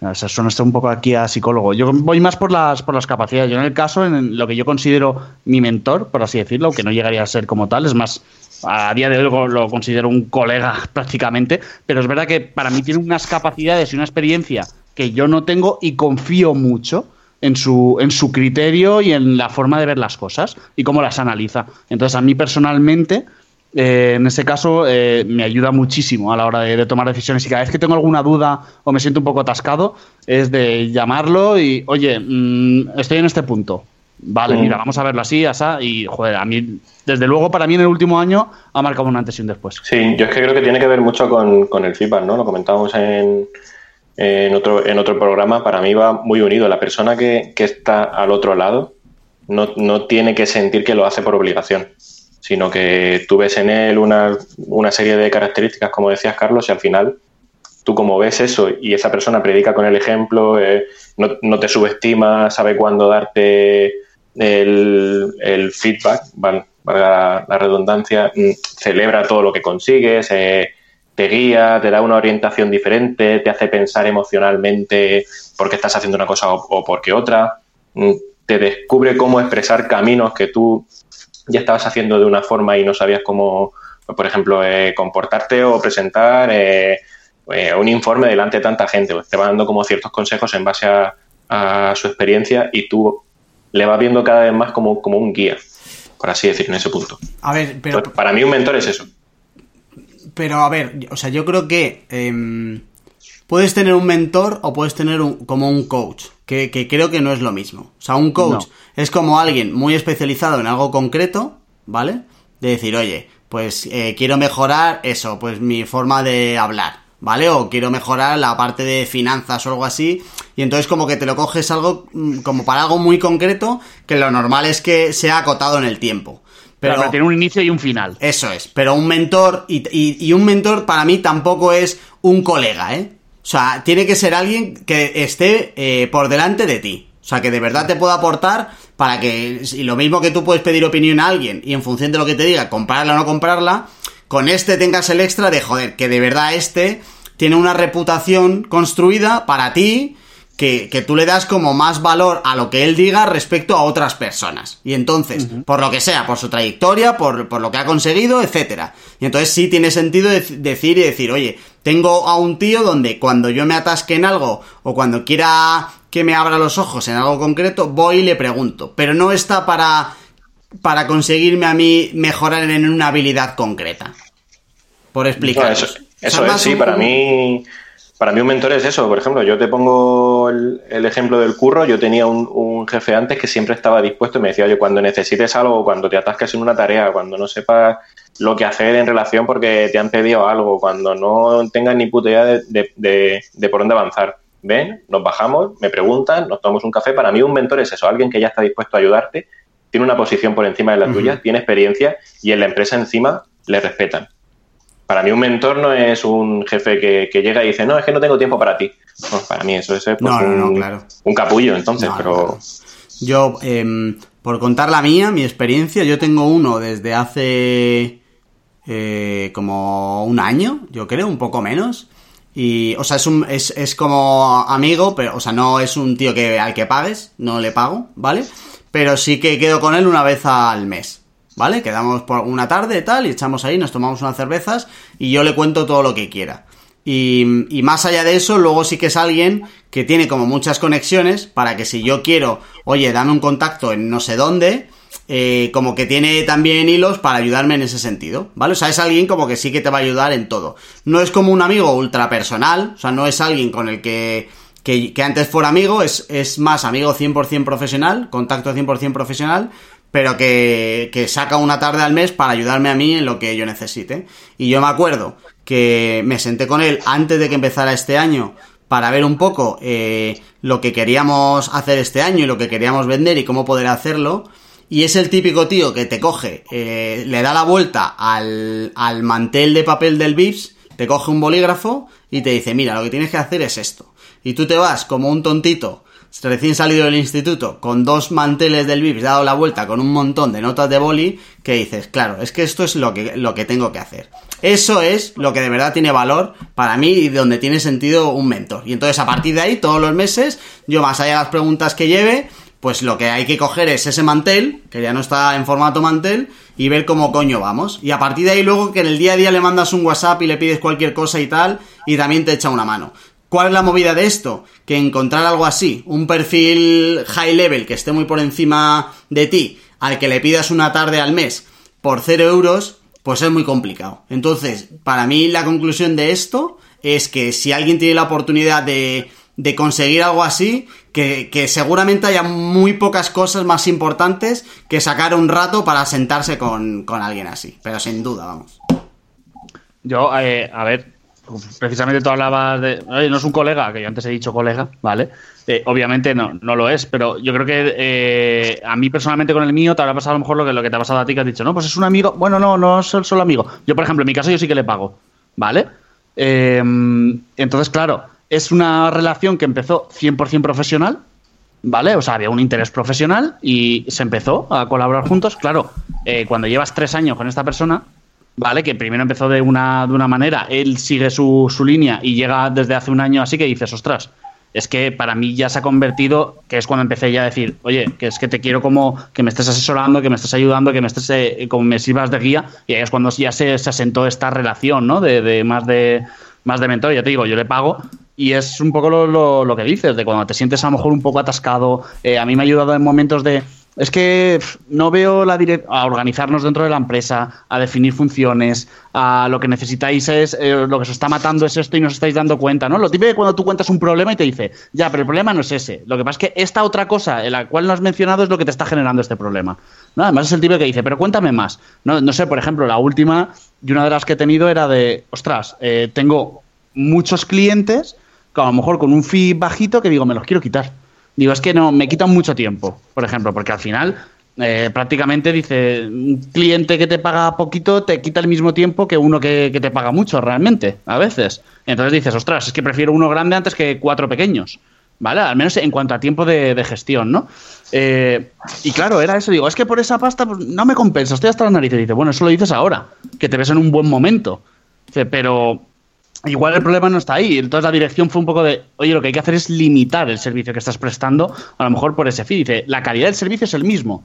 O sea, suena un poco aquí a psicólogo. Yo voy más por las, por las capacidades. Yo en el caso, en lo que yo considero mi mentor, por así decirlo, que no llegaría a ser como tal, es más, a día de hoy lo considero un colega prácticamente, pero es verdad que para mí tiene unas capacidades y una experiencia que yo no tengo y confío mucho en su, en su criterio y en la forma de ver las cosas y cómo las analiza. Entonces, a mí personalmente eh, en ese caso eh, me ayuda muchísimo a la hora de, tomar decisiones. Y cada vez que tengo alguna duda o me siento un poco atascado es de llamarlo y oye mm, estoy en este punto. Vale mira vamos a verlo así asá y joder a mí desde luego para mí en el último año ha marcado un antes y un después. Sí yo es que creo que tiene que ver mucho con, el feedback no lo comentábamos en, en otro en otro programa para mí va muy unido. La persona que, que está al otro lado no, no tiene que sentir que lo hace por obligación sino que tú ves en él una, una serie de características, como decías Carlos, y al final tú como ves eso y esa persona predica con el ejemplo, eh, no, no, te subestima, sabe cuándo darte el, el feedback, valga la, redundancia, mm, celebra todo lo que consigues, eh, te guía, te da una orientación diferente, te hace pensar emocionalmente por qué estás haciendo una cosa o, o por qué otra, mm, te descubre cómo expresar caminos que tú ya estabas haciendo de una forma y no sabías cómo, por ejemplo, eh, comportarte o presentar eh, eh, un informe delante de tanta gente. Pues te va dando como ciertos consejos en base a, su experiencia y tú le vas viendo cada vez más como, como un guía, por así decir, en ese punto. A ver, pero... para mí un mentor es eso. Pero a ver, o sea, yo creo que em, puedes tener un mentor o puedes tener un, como un coach que, creo que no es lo mismo. O sea, un coach es como alguien muy especializado en algo concreto, ¿vale? De decir, oye, pues eh, quiero mejorar eso, pues mi forma de hablar, ¿vale? O quiero mejorar la parte de finanzas o algo así. Y entonces como que te lo coges algo mm, como para algo muy concreto, que lo normal es que sea acotado en el tiempo. Pero, tiene un inicio y un final. Eso es. Pero un mentor, y, y un mentor para mí tampoco es un colega, ¿eh? O sea, tiene que ser alguien que esté eh, por delante de ti. O sea, que de verdad te pueda aportar para que, y lo mismo que tú puedes pedir opinión a alguien y en función de lo que te diga, comprarla o no comprarla, con este tengas el extra de, joder, que de verdad este tiene una reputación construida para ti que, que, tú le das como más valor a lo que él diga respecto a otras personas. Y entonces, por lo que sea, por su trayectoria, por, por, lo que ha conseguido, etcétera. Y entonces sí tiene sentido decir y decir, oye, tengo a un tío donde cuando yo me atasque en algo o cuando quiera que me abra los ojos en algo concreto, voy y le pregunto. Pero no está para, para conseguirme a mí mejorar en una habilidad concreta. Por explicar. eso, eso es, sí, para mí para mí un mentor es eso, por ejemplo, yo te pongo el, ejemplo del curro, yo tenía un, jefe antes que siempre estaba dispuesto y me decía, oye, cuando necesites algo, cuando te atasques en una tarea, cuando no sepas lo que hacer en relación porque te han pedido algo, cuando no tengas ni puta idea de, por dónde avanzar, ven, nos bajamos, me preguntan, nos tomamos un café, para mí un mentor es eso, alguien que ya está dispuesto a ayudarte, tiene una posición por encima de la tuya, tiene experiencia y en la empresa encima le respetan para mí un mentor no es un jefe que, llega y dice, no, es que no tengo tiempo para ti. para mí eso es pues, un, capullo, entonces, pero... Yo, em, por contar la mía, mi experiencia, yo tengo uno desde hace eh, como un año, yo creo, un poco menos. Y, o sea, es, un, es, es como amigo, pero, o sea, no es un tío que al que pagues, no le pago, ¿vale? Pero sí que quedo con él una vez al mes. ¿Vale? Quedamos por una tarde tal, y echamos ahí, nos tomamos unas cervezas y yo le cuento todo lo que quiera. Y, y, más allá de eso, luego sí que es alguien que tiene como muchas conexiones para que si yo quiero, oye, dame un contacto en no sé dónde, eh, como que tiene también hilos para ayudarme en ese sentido, ¿vale? O sea, es alguien como que sí que te va a ayudar en todo. No es como un amigo ultra personal, o sea, no es alguien con el que, que, que antes fuera amigo, es, es más amigo 100% profesional, contacto 100% profesional, pero que, que, saca una tarde al mes para ayudarme a mí en lo que yo necesite. Y yo me acuerdo que me senté con él antes de que empezara este año para ver un poco eh, lo que queríamos hacer este año y lo que queríamos vender y cómo poder hacerlo. Y es el típico tío que te coge, eh, le da la vuelta al, al mantel de papel del VIPS, te coge un bolígrafo y te dice, mira, lo que tienes que hacer es esto. Y tú te vas como un tontito recién salido del instituto, con dos manteles del VIPS, dado la vuelta con un montón de notas de boli, que dices, claro, es que esto es lo que, lo que tengo que hacer. Eso es lo que de verdad tiene valor para mí y donde tiene sentido un mentor. Y entonces a partir de ahí, todos los meses, yo más allá de las preguntas que lleve, pues lo que hay que coger es ese mantel, que ya no está en formato mantel, y ver cómo coño vamos. Y a partir de ahí luego que en el día a día le mandas un WhatsApp y le pides cualquier cosa y tal, y también te echa una mano. ¿Cuál es la movida de esto? Que encontrar algo así, un perfil high level que esté muy por encima de ti, al que le pidas una tarde al mes por cero euros, pues es muy complicado. Entonces, para mí la conclusión de esto es que si alguien tiene la oportunidad de, de conseguir algo así, que, que, seguramente haya muy pocas cosas más importantes que sacar un rato para sentarse con, con alguien así. Pero sin duda, vamos. Yo, eh, a ver, precisamente tú hablabas de. no es un colega, que yo antes he dicho colega, ¿vale? Eh, obviamente no, no lo es, pero yo creo que eh, a mí personalmente con el mío te habrá pasado a lo mejor lo que, lo que te ha pasado a ti, que has dicho, no, pues es un amigo. Bueno, no, no es solo amigo. Yo, por ejemplo, en mi caso, yo sí que le pago, ¿vale? Em, entonces, claro, es una relación que empezó 100% profesional, ¿vale? O sea, había un interés profesional y se empezó a colaborar juntos. Claro, eh, cuando llevas tres años con esta persona ¿vale? Que primero empezó de una, de una manera, él sigue su, su línea y llega desde hace un año así que dices, ostras, es que para mí ya se ha convertido, que es cuando empecé ya a decir, oye, que es que te quiero como que me estés asesorando, que me estés ayudando, que me estés, eh, como me sirvas de guía, y ahí es cuando ya se, se asentó esta relación, ¿no? De, de, más de más de mentor, ya te digo, yo le pago y es un poco lo, lo, lo que dices, de cuando te sientes a lo mejor un poco atascado, eh, a mí me ha ayudado en momentos de es que no veo la a organizarnos dentro de la empresa, a definir funciones, a lo que necesitáis es, eh, lo que se está matando es esto y no os estáis dando cuenta, ¿no? Lo típico es cuando tú cuentas un problema y te dice, ya, pero el problema no es ese. Lo que pasa es que esta otra cosa, en la cual no has mencionado, es lo que te está generando este problema. ¿no? Además es el tipo que dice, pero cuéntame más. No, no sé, por ejemplo, la última y una de las que he tenido era de, ostras, eh, tengo muchos clientes, que a lo mejor con un fee bajito que digo, me los quiero quitar Digo, es que no, me quitan mucho tiempo, por ejemplo, porque al final eh, prácticamente dice, un cliente que te paga poquito te quita el mismo tiempo que uno que, te paga mucho realmente, a veces. Entonces dices, ostras, es que prefiero uno grande antes que cuatro pequeños. ¿Vale? Al menos en cuanto a tiempo de, gestión, ¿no? Eh, y claro, era eso. Digo, es que por esa pasta pues, no me compensa, estoy hasta la nariz. Y dice, bueno, eso lo dices ahora, que te ves en un buen momento. Dice, pero igual el problema no está ahí. Entonces la dirección fue un poco de, oye, lo que hay que hacer es limitar el servicio que estás prestando, a lo mejor por ese fee. Dice, la calidad del servicio es el mismo.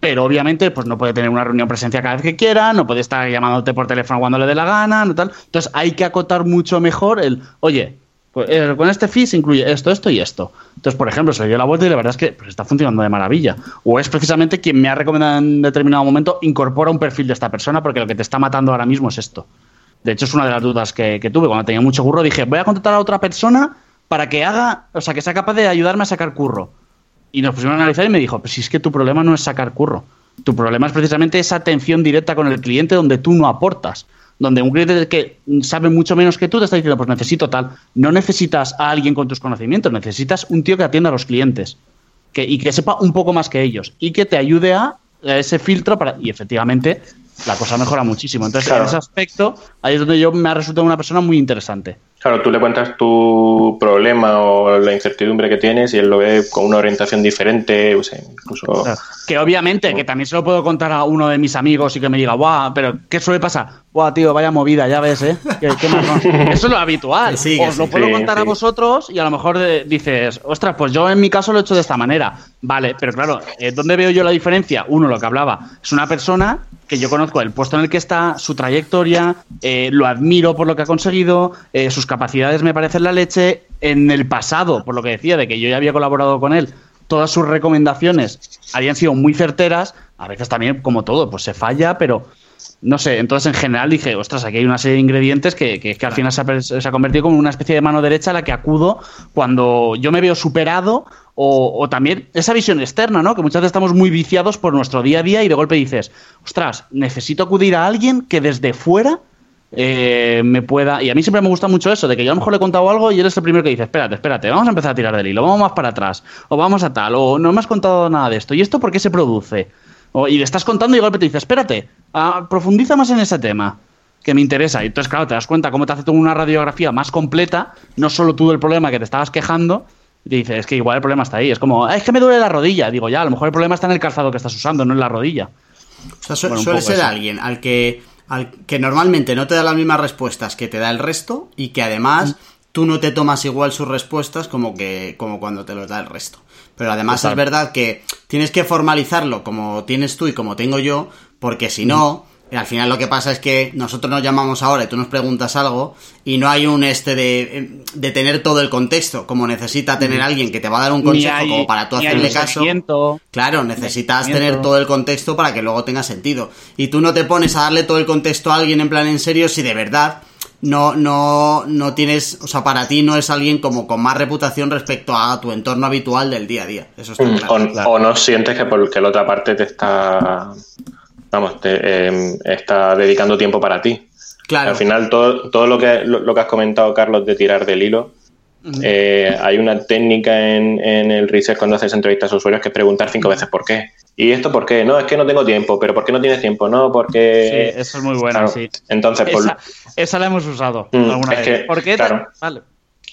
Pero obviamente, pues no puede tener una reunión presencia cada vez que quiera, no puede estar llamándote por teléfono cuando le dé la gana, no tal. Entonces hay que acotar mucho mejor el, oye, pues, eh, con este fee se incluye esto, esto y esto. Entonces, por ejemplo, se le dio la vuelta y la verdad es que pues, está funcionando de maravilla. O es precisamente quien me ha recomendado en determinado momento, incorpora un perfil de esta persona porque lo que te está matando ahora mismo es esto. De hecho, es una de las dudas que, que tuve. Cuando tenía mucho curro, dije, voy a contratar a otra persona para que haga, o sea, que sea capaz de ayudarme a sacar curro. Y nos pusimos a analizar y me dijo, pues si es que tu problema no es sacar curro. Tu problema es precisamente esa atención directa con el cliente donde tú no aportas. Donde un cliente que sabe mucho menos que tú te está diciendo, pues necesito tal. No necesitas a alguien con tus conocimientos, necesitas un tío que atienda a los clientes. Que, y que sepa un poco más que ellos. Y que te ayude a ese filtro para. Y efectivamente, la cosa mejora muchísimo. Entonces, Claro. en ese aspecto, ahí es donde yo me ha resultado una persona muy interesante. Claro, tú le cuentas tu problema o la incertidumbre que tienes y él lo ve con una orientación diferente, o sea, incluso... Que obviamente, que también se lo puedo contar a uno de mis amigos y que me diga, guau, pero ¿qué suele pasar? Guau, tío, vaya movida, ya ves, ¿eh? ¿Qué- qué marrón". Eso es lo habitual. Sí, que Os lo sí. puedo Sí, contar a sí. vosotros y a lo mejor dices, ostras, pues yo en mi caso lo he hecho de esta manera. Vale, pero claro, eh, ¿dónde veo yo la diferencia? Uno, lo que hablaba, es una persona que yo conozco el puesto en el que está, su trayectoria, eh, lo admiro por lo que ha conseguido, eh, sus capacidades me parecen la leche. En el pasado, por lo que decía, de que yo ya había colaborado con él, todas sus recomendaciones habían sido muy certeras. A veces también, como todo, pues se falla, pero no sé. Entonces, en general dije, ostras, aquí hay una serie de ingredientes que, que, que al final se ha, se ha convertido como una especie de mano derecha a la que acudo cuando yo me veo superado o, o también esa visión externa, ¿no? Que muchas veces estamos muy viciados por nuestro día a día y de golpe dices, ostras, necesito acudir a alguien que desde fuera eh, me pueda. Y a mí siempre me gusta mucho eso, de que yo a lo mejor le he contado algo y él es el primero que dice: Espérate, espérate, vamos a empezar a tirar del hilo, vamos más para atrás, o vamos a tal, o no me has contado nada de esto, ¿y esto por qué se produce? O- y le estás contando y de golpe te dice: Espérate, ah, profundiza más en ese tema que me interesa. Y entonces, claro, te das cuenta cómo te hace una radiografía más completa, no solo tú del problema que te estabas quejando. Y te dice, es que igual el problema está ahí. Es como, "Ah, es que me duele la rodilla. Digo, ya, a lo mejor el problema está en el calzado que estás usando, no en la rodilla. O sea, su- Bueno, suele ser eso. alguien al que, al que normalmente no te da las mismas respuestas que te da el resto y que además tú no te tomas igual sus respuestas como, que, como cuando te los da el resto. Pero además Total. es verdad que tienes que formalizarlo como tienes tú y como tengo yo, porque si no, al final lo que pasa es que nosotros nos llamamos ahora y tú nos preguntas algo y no hay un este de, de tener todo el contexto, como necesita tener alguien que te va a dar un consejo hay- como para tú hacerle caso. Claro, necesitas tener todo el contexto para que luego tenga sentido. Y tú no te pones a darle todo el contexto a alguien en plan en serio si de verdad no, no, no tienes, o sea, para ti no es alguien como con más reputación respecto a tu entorno habitual del día a día. Eso está Mm, claro. o, o no sientes que porque la otra parte te está, vamos, te, eh, está dedicando tiempo para ti. Claro. Al final, todo, todo lo, que, lo, lo que has comentado, Carlos, de tirar del hilo, eh, hay una técnica en, en el research cuando haces entrevistas a usuarios que es preguntar cinco veces por qué. ¿Y esto por qué? No, es que no tengo tiempo. ¿Pero por qué no tienes tiempo? No, porque... Sí, eso es muy bueno, Claro, sí. Entonces, por- Esa, esa la hemos usado Mm, alguna es vez. que, ¿Por qué? claro. Vale.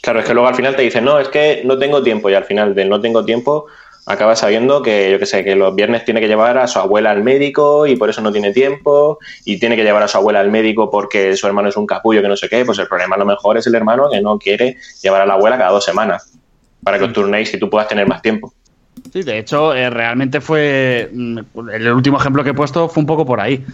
Claro, es que luego al final te dicen, no, es que no tengo tiempo y al final del no tengo tiempo acabas sabiendo que, yo qué sé, que los viernes tiene que llevar a su abuela al médico y por eso no tiene tiempo y tiene que llevar a su abuela al médico porque su hermano es un capullo que no sé qué, pues el problema a lo mejor es el hermano que no quiere llevar a la abuela cada dos semanas para que os turnéis y tú puedas tener más tiempo. Sí, de hecho, eh, realmente fue. mm, El último ejemplo que he puesto fue un poco por ahí.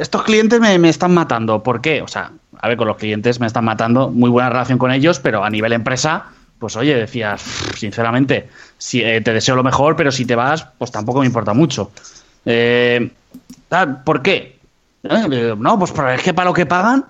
Estos clientes me, me están matando. ¿Por qué? O sea, a ver, con los clientes me están matando. Muy buena relación con ellos, pero a nivel empresa, pues oye, decías, sinceramente, si, eh, te deseo lo mejor, pero si te vas, pues tampoco me importa mucho. Eh, ¿Por qué? Eh, No, pues es que para lo que pagan,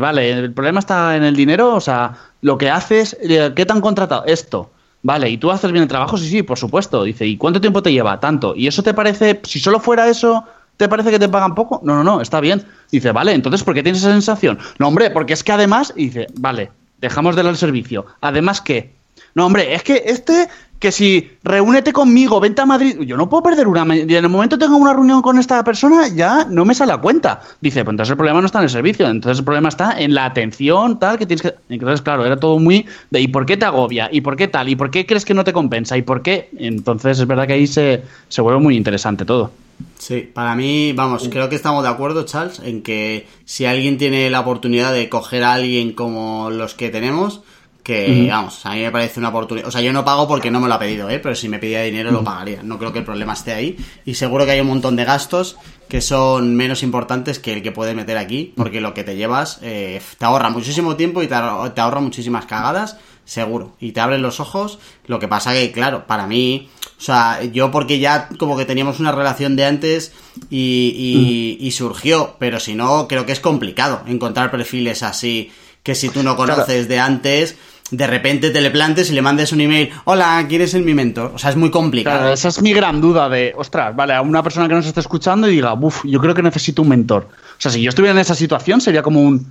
vale, el problema está en el dinero, o sea, lo que haces, eh, ¿qué te han contratado? Esto. Vale, ¿y tú haces bien el trabajo? Sí, sí, por supuesto. Dice, ¿y cuánto tiempo te lleva? Tanto. ¿Y eso te parece, si solo fuera eso, te parece que te pagan poco? No, no, no, está bien. Dice, vale, entonces, ¿por qué tienes esa sensación? No, hombre, porque es que además, y dice, vale, dejamos de dar el servicio. Además, ¿qué? No, hombre, es que este, que si reúnete conmigo, vente a Madrid, yo no puedo perder una. Y en el momento que tenga una reunión con esta persona, ya no me sale a cuenta. Dice, pues entonces el problema no está en el servicio, entonces el problema está en la atención, tal, que tienes que. Entonces, claro, era todo muy de ¿y por qué te agobia? ¿Y por qué tal? ¿Y por qué crees que no te compensa? ¿Y por qué? Entonces es verdad que ahí se, se vuelve muy interesante todo. Sí, para mí, vamos, creo que estamos de acuerdo, Charles, en que si alguien tiene la oportunidad de coger a alguien como los que tenemos, que, vamos, a mí me parece una oportunidad. O sea, yo no pago porque no me lo ha pedido, ¿eh? Pero si me pedía dinero lo pagaría. No creo que el problema esté ahí. Y seguro que hay un montón de gastos que son menos importantes que el que puedes meter aquí, porque lo que te llevas eh, te ahorra muchísimo tiempo y te ahorra, te ahorra muchísimas cagadas, seguro. Y te abren los ojos. Lo que pasa que, claro, para mí, o sea, yo porque ya como que teníamos una relación de antes y, y, y surgió, pero si no, creo que es complicado encontrar perfiles así que si tú no conoces de antes de repente te le plantes y le mandes un email, hola, ¿quieres ser mi mentor? O sea, es muy complicado. Claro, esa es mi gran duda de, ostras, vale, a una persona que nos esté escuchando y diga, uff, yo creo que necesito un mentor. O sea, si yo estuviera en esa situación sería como un,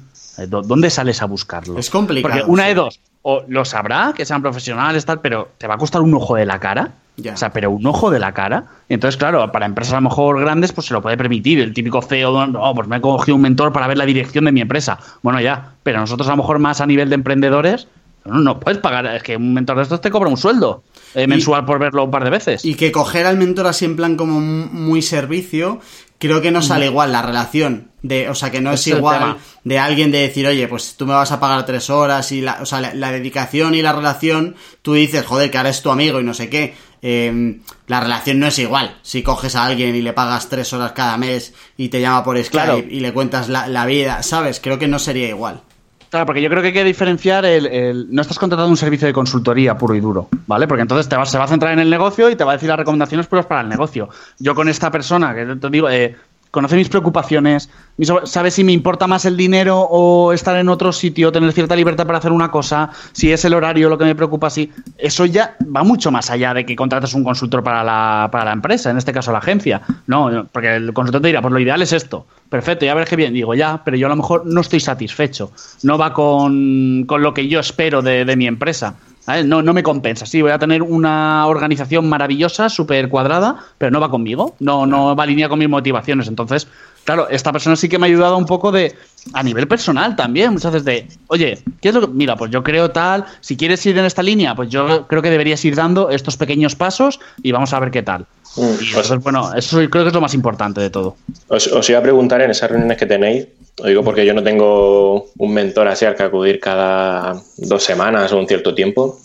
¿dónde sales a buscarlo? Es complicado. Porque una de dos, o lo sabrá, que sean profesionales, tal, pero te va a costar un ojo de la cara. Ya. O sea, pero un ojo de la cara. Entonces, claro, para empresas a lo mejor grandes, pues se lo puede permitir. El típico CEO, no, pues me he cogido un mentor para ver la dirección de mi empresa. Bueno, ya, pero nosotros a lo mejor más a nivel de emprendedores, no, no puedes pagar. Es que un mentor de estos te cobra un sueldo eh, mensual por verlo un par de veces. Y que coger al mentor así en plan como muy servicio, creo que no sale igual la relación. De, o sea, que no es, igual de alguien de decir, oye, pues tú me vas a pagar tres horas y la, o sea, la, la dedicación y la relación, tú dices, joder, que ahora es tu amigo y no sé qué. Eh, la relación no es igual. Si coges a alguien y le pagas tres horas cada mes y te llama por Skype Claro. y le cuentas la, la vida, ¿sabes? Creo que no sería igual. Claro, porque yo creo que hay que diferenciar el, No estás contratando un servicio de consultoría puro y duro, ¿vale? Porque entonces te vas, se va a centrar en el negocio y te va a decir las recomendaciones puras para el negocio. Yo con esta persona, que te digo, eh, conoce mis preocupaciones, sabe si me importa más el dinero o estar en otro sitio, tener cierta libertad para hacer una cosa, si es el horario lo que me preocupa, si... Eso ya va mucho más allá de que contrates un consultor para la, para la empresa, en este caso la agencia. No, porque el consultor te dirá, pues lo ideal es esto. Perfecto, ya verás qué bien. Digo, ya, pero yo a lo mejor no estoy satisfecho. No va con, con lo que yo espero de, de mi empresa. No, no me compensa. Sí, voy a tener una organización maravillosa, súper cuadrada, pero no va conmigo. No, no va alineada con mis motivaciones. Entonces, claro, esta persona sí que me ha ayudado un poco de. A nivel personal también, muchas veces de, oye, ¿qué es lo que.? Mira, pues yo creo tal, si quieres ir en esta línea, pues yo creo que deberías ir dando estos pequeños pasos y vamos a ver qué tal. Mm, Y entonces, bueno, eso creo que es lo más importante de todo. Os, os iba a preguntar en esas reuniones que tenéis, os digo porque yo no tengo un mentor así al que acudir cada dos semanas o un cierto tiempo.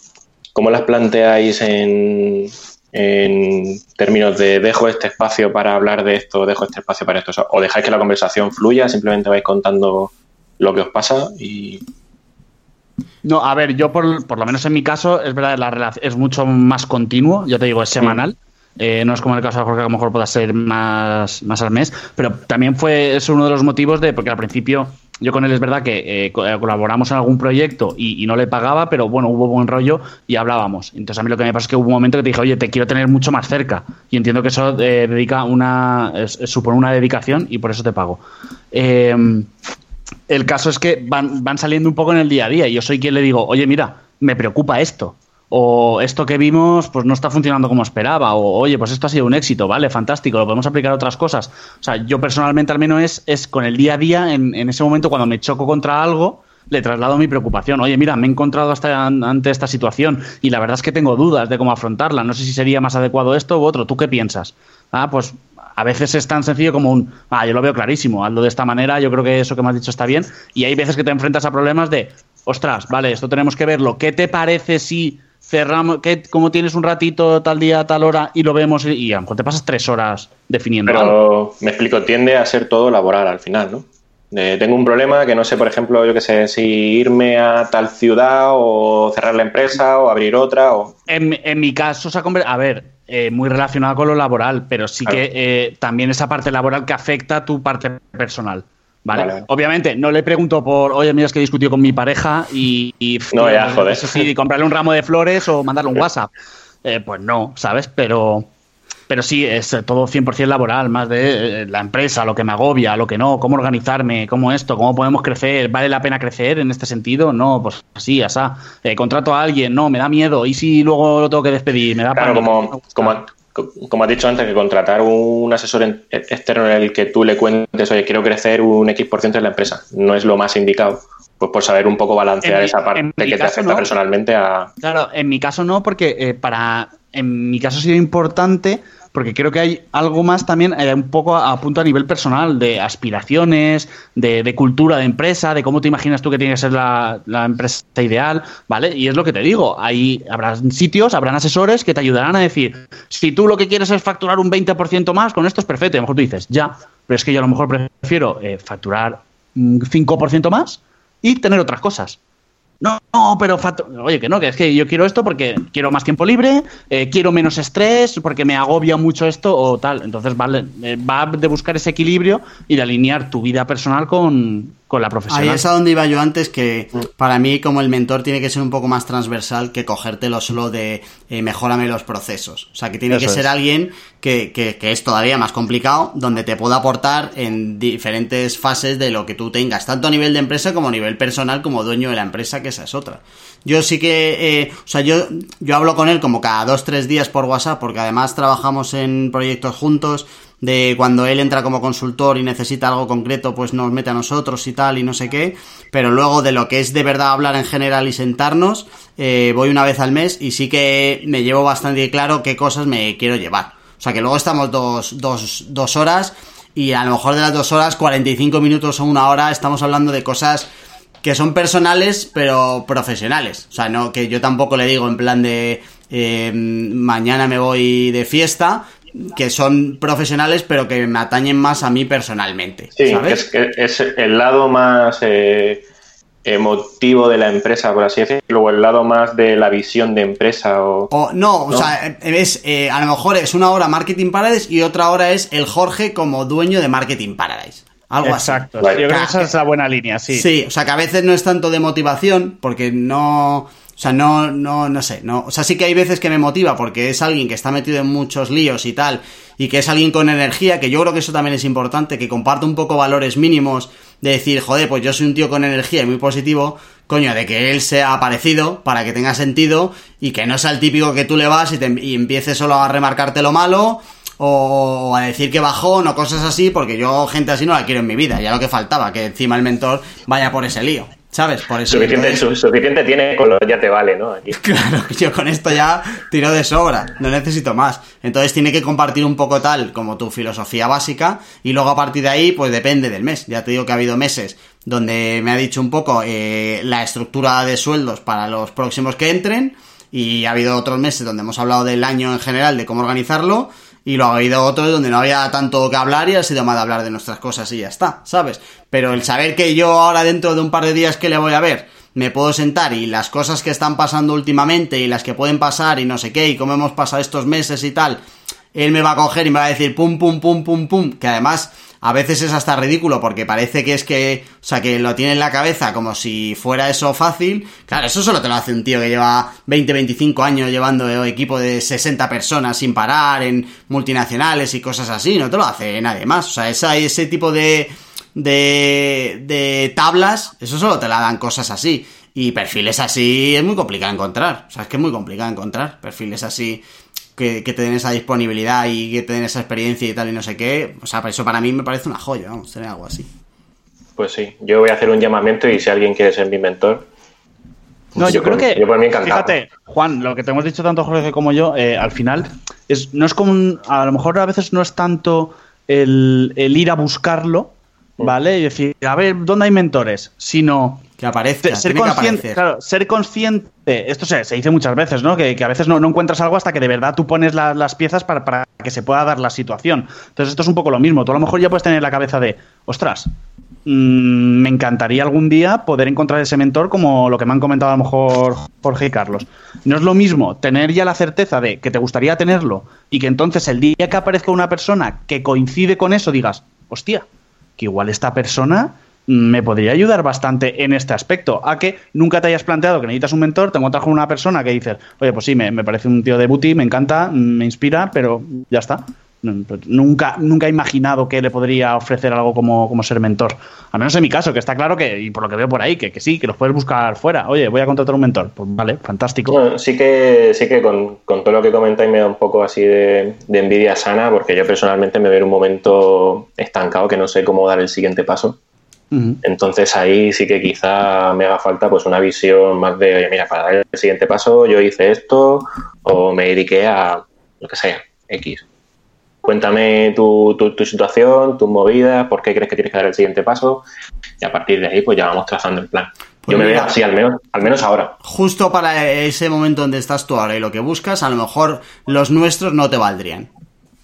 ¿Cómo las planteáis en, en términos de dejo este espacio para hablar de esto, dejo este espacio para esto? O sea, ¿O dejáis que la conversación fluya, simplemente vais contando lo que os pasa y No, a ver, yo por, por lo menos en mi caso, es verdad, la relación es mucho más continuo, yo te digo, es semanal. Eh, no es como el caso de Jorge, que a lo mejor pueda ser más, más al mes, pero también fue es uno de los motivos de, porque al principio yo con él es verdad que eh, eh, colaboramos en algún proyecto y, no le pagaba, pero bueno, hubo buen rollo y hablábamos. Entonces a mí lo que me pasa es que hubo un momento que te dije, oye, te quiero tener mucho más cerca y entiendo que eso dedica una, supone una dedicación y por eso te pago. Eh, el caso es que van, van saliendo un poco en el día a día y yo soy quien le digo, oye, mira, me preocupa esto. O esto que vimos, pues no está funcionando como esperaba. O oye, pues esto ha sido un éxito, vale, fantástico, lo podemos aplicar a otras cosas. O sea, yo personalmente al menos es, es con el día a día, en, en ese momento cuando me choco contra algo, le traslado mi preocupación. Oye, mira, me he encontrado hasta ante esta situación y la verdad es que tengo dudas de cómo afrontarla. No sé si sería más adecuado esto u otro. ¿Tú qué piensas? Ah, pues a veces es tan sencillo como un, ah, yo lo veo clarísimo, hazlo de esta manera, yo creo que eso que me has dicho está bien. Y hay veces que te enfrentas a problemas de, ostras, vale, esto tenemos que verlo. ¿Qué te parece si cerramos, qué, como tienes un ratito tal día, tal hora y lo vemos y, y a lo mejor te pasas tres horas definiendo algo? Pero me explico, tiende a ser todo laboral al final, ¿no? De, tengo un problema que no sé, por ejemplo, yo qué sé, si irme a tal ciudad o cerrar la empresa o abrir otra o... En, en mi caso, se ha a ver, eh, muy relacionado con lo laboral, pero sí Claro. que eh, también esa parte laboral que afecta a tu parte personal. ¿Vale? Vale. Obviamente, no le pregunto por, oye, mira, es que he discutido con mi pareja y. y No, ya, joder. Eso sí, comprarle un ramo de flores o mandarle un WhatsApp. Eh, pues no, ¿sabes? Pero. Pero sí, es eh, todo 100% laboral, más de eh, la empresa, lo que me agobia, lo que no, cómo organizarme, cómo esto, cómo podemos crecer, ¿vale la pena crecer en este sentido? No, pues así, asá. Eh, contrato a alguien, no, me da miedo. ¿Y si luego lo tengo que despedir? Me da Claro, pánico, no me como, gusta. Como, has dicho antes, que contratar un asesor en- externo en el que tú le cuentes, oye, quiero crecer un X% por ciento en la empresa, no es lo más indicado. Pues por saber un poco balancear mi- esa parte que te afecta no. personalmente a... Claro, en mi caso no, porque eh, para en mi caso ha sido importante porque creo que hay algo más también eh, un poco a, punto a nivel personal, de aspiraciones, de, cultura de empresa, de cómo te imaginas tú que tiene que ser la, empresa ideal, ¿vale? Y es lo que te digo, ahí habrá sitios, habrán asesores que te ayudarán a decir, si tú lo que quieres es facturar un 20% más, con esto es perfecto, y a lo mejor tú dices, ya, pero es que yo a lo mejor prefiero eh, facturar un 5% más y tener otras cosas. No, no, pero oye, que no, que es que yo quiero esto porque quiero más tiempo libre, eh, quiero menos estrés, porque me agobia mucho esto o tal. Entonces, vale, eh, va de buscar ese equilibrio y de alinear tu vida personal con, con la profesional. Ahí es a donde iba yo antes, que para mí como el mentor tiene que ser un poco más transversal que cogértelo solo de eh, mejórame los procesos. O sea, que tiene que ser alguien que, que, que, es todavía más complicado, donde te pueda aportar en diferentes fases de lo que tú tengas, tanto a nivel de empresa como a nivel personal como dueño de la empresa, que esa es otra. Yo sí que, eh, o sea, yo, yo hablo con él como cada dos, tres días por WhatsApp, porque además trabajamos en proyectos juntos, de cuando él entra como consultor y necesita algo concreto, pues nos mete a nosotros y tal y no sé qué, pero luego de lo que es de verdad hablar en general y sentarnos, eh, voy una vez al mes y sí que me llevo bastante claro qué cosas me quiero llevar. O sea que luego estamos dos, dos, dos horas y a lo mejor de las dos horas, 45 minutos o una hora, estamos hablando de cosas que son personales pero profesionales. O sea, no que yo tampoco le digo en plan de eh, mañana me voy de fiesta, que son profesionales pero que me atañen más a mí personalmente. Sí, Es, es el lado más eh, emotivo de la empresa, por así decirlo, o el lado más de la visión de empresa. O, no, o sea, es, eh, a lo mejor es una hora Marketing Paradise y otra hora es el Jorge como dueño de Marketing Paradise. Algo Exacto. Yo creo que esa es la buena línea, sí. Sí, o sea, que a veces no es tanto de motivación, porque no sea, no, no, no sé, no. O sea, sí que hay veces que me motiva porque es alguien que está metido en muchos líos y tal, y que es alguien con energía, que yo creo que eso también es importante, que comparte un poco valores mínimos de decir, joder, pues yo soy un tío con energía y muy positivo, coño, de que él sea parecido para que tenga sentido y que no sea el típico que tú le vas y, te, empieces solo a remarcarte lo malo o a decir que bajó o cosas así, porque yo gente así no la quiero en mi vida, ya lo que faltaba, que encima el mentor vaya por ese lío. ¿Sabes? Por eso. Suficiente, tiene con lo ya te vale, ¿no? Claro, yo con esto ya tiro de sobra, no necesito más. Entonces tiene que compartir un poco tal como tu filosofía básica y luego a partir de ahí, pues depende del mes. Ya te digo que ha habido meses donde me ha dicho un poco eh, la estructura de sueldos para los próximos que entren y ha habido otros meses donde hemos hablado del año en general, de cómo organizarlo y lo ha habido otros donde no había tanto que hablar y ha sido más de hablar de nuestras cosas y ya está, ¿sabes? Pero el saber que yo ahora dentro de un par de días que le voy a ver, me puedo sentar y las cosas que están pasando últimamente y las que pueden pasar y no sé qué y cómo hemos pasado estos meses y tal, él me va a coger y me va a decir pum, pum, pum, pum, pum, que además a veces es hasta ridículo porque parece que es que, o sea, que lo tiene en la cabeza como si fuera eso fácil. Claro, eso solo te lo hace un tío que lleva 20, 25 años llevando equipo de 60 personas sin parar en multinacionales y cosas así, no te lo hace nadie más. O sea, esa, ese tipo de, de, de tablas, eso solo te la dan cosas así. Y perfiles así es muy complicado encontrar. O sea, es que es muy complicado encontrar perfiles así que, te den esa disponibilidad y que te den esa experiencia y tal y no sé qué. O sea, eso para mí me parece una joya, vamos, tener algo así. Pues sí, yo voy a hacer un llamamiento y si alguien quiere ser mi mentor. no, yo, creo que. Fíjate, Juan, lo que te hemos dicho tanto Jorge como yo, eh, al final, es, no es como. a lo mejor a veces no es tanto el, el ir a buscarlo, mm. ¿vale? Y decir, a ver, ¿dónde hay mentores? Sino que aparezca. Ser consciente, claro, ser consciente. Esto se, se dice muchas veces, ¿no? Que, a veces no, encuentras algo hasta que de verdad tú pones las piezas para, que se pueda dar la situación. Entonces, esto es un poco lo mismo. Tú a lo mejor ya puedes tener la cabeza de, ostras, mm, me encantaría algún día poder encontrar ese mentor como lo que me han comentado a lo mejor Jorge y Carlos. No es lo mismo tener ya la certeza de que te gustaría tenerlo y que entonces el día que aparezca una persona que coincide con eso digas, hostia, que igual esta persona me podría ayudar bastante en este aspecto. A que nunca te hayas planteado que necesitas un mentor, te encuentras con una persona que dices, oye, pues sí, me, parece un tío de booty, me encanta, me inspira, pero ya está. Pues nunca, nunca he imaginado que le podría ofrecer algo como, como, ser mentor. Al menos en mi caso, que está claro que, y por lo que veo por ahí, que, que sí, que los puedes buscar fuera. Oye, voy a contratar un mentor. Pues vale, fantástico. sí que, sí que con, todo lo que comentáis me da un poco así de, de envidia sana, porque yo personalmente me veo en un momento estancado que no sé cómo dar el siguiente paso Entonces ahí sí que quizá me haga falta pues una visión más de, oye, mira, para dar el siguiente paso yo hice esto o me dediqué a lo que sea, X. Cuéntame tu, tu, situación, tus movidas, por qué crees que tienes que dar el siguiente paso y a partir de ahí pues ya vamos trazando el plan. Pues yo me veo así, al menos, al menos ahora. Justo para ese momento donde estás tú ahora y lo que buscas, a lo mejor los nuestros no te valdrían.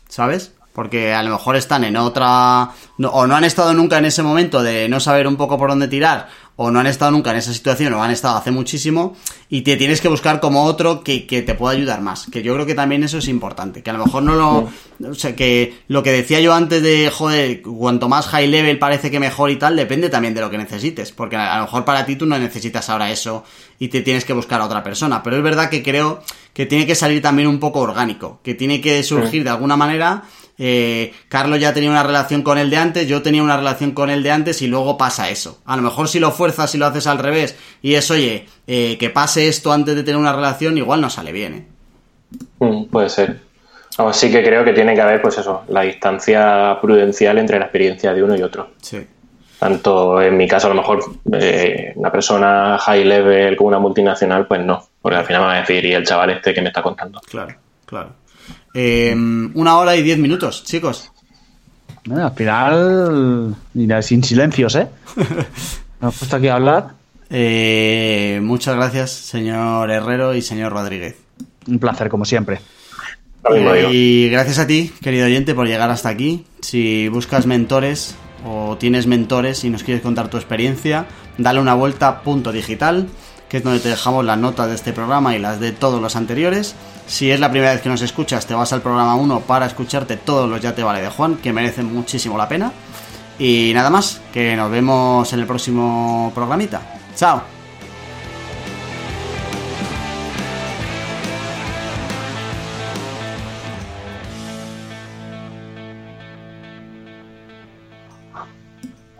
¿Sabes? Porque a lo mejor están en otra o no han estado nunca en ese momento de no saber un poco por dónde tirar o no han estado nunca en esa situación o han estado hace muchísimo y te tienes que buscar como otro que, te pueda ayudar más que yo creo que también eso es importante que a lo mejor no lo o sea que lo que decía yo antes de joder cuanto más high level parece que mejor y tal depende también de lo que necesites porque a lo mejor para ti tú no necesitas ahora eso y te tienes que buscar a otra persona pero es verdad que creo que tiene que salir también un poco orgánico que tiene que surgir de alguna manera eh, Carlos ya tenía una relación con él de antes, yo tenía una relación con él de antes y luego pasa eso. A lo mejor si lo fuerzas y lo haces al revés y es, oye, eh, que pase esto antes de tener una relación, igual no sale bien. ¿eh? Mm, puede ser. sí que creo que tiene que haber, pues eso, la distancia prudencial entre la experiencia de uno y otro. Sí. Tanto en mi caso, a lo mejor, eh, una persona high level como una multinacional, pues no. Porque al final me va a decir, y el chaval este que me está contando. Claro, claro. Em, una hora y diez minutos, chicos. al final, mira, sin silencios, ¿eh? Me puesto aquí a hablar. Eh, muchas gracias, señor Herrero y señor Rodríguez. Un placer, como siempre. y gracias a ti, querido oyente, por llegar hasta aquí. Si buscas mentores o tienes mentores y nos quieres contar tu experiencia, dale una vuelta a punto digital, que es donde te dejamos las notas de este programa y las de todos los anteriores. Si es la primera vez que nos escuchas, te vas al programa 1 para escucharte todos los Ya te vale de Juan, que merecen muchísimo la pena. Y nada más, que nos vemos en el próximo programita. Chao.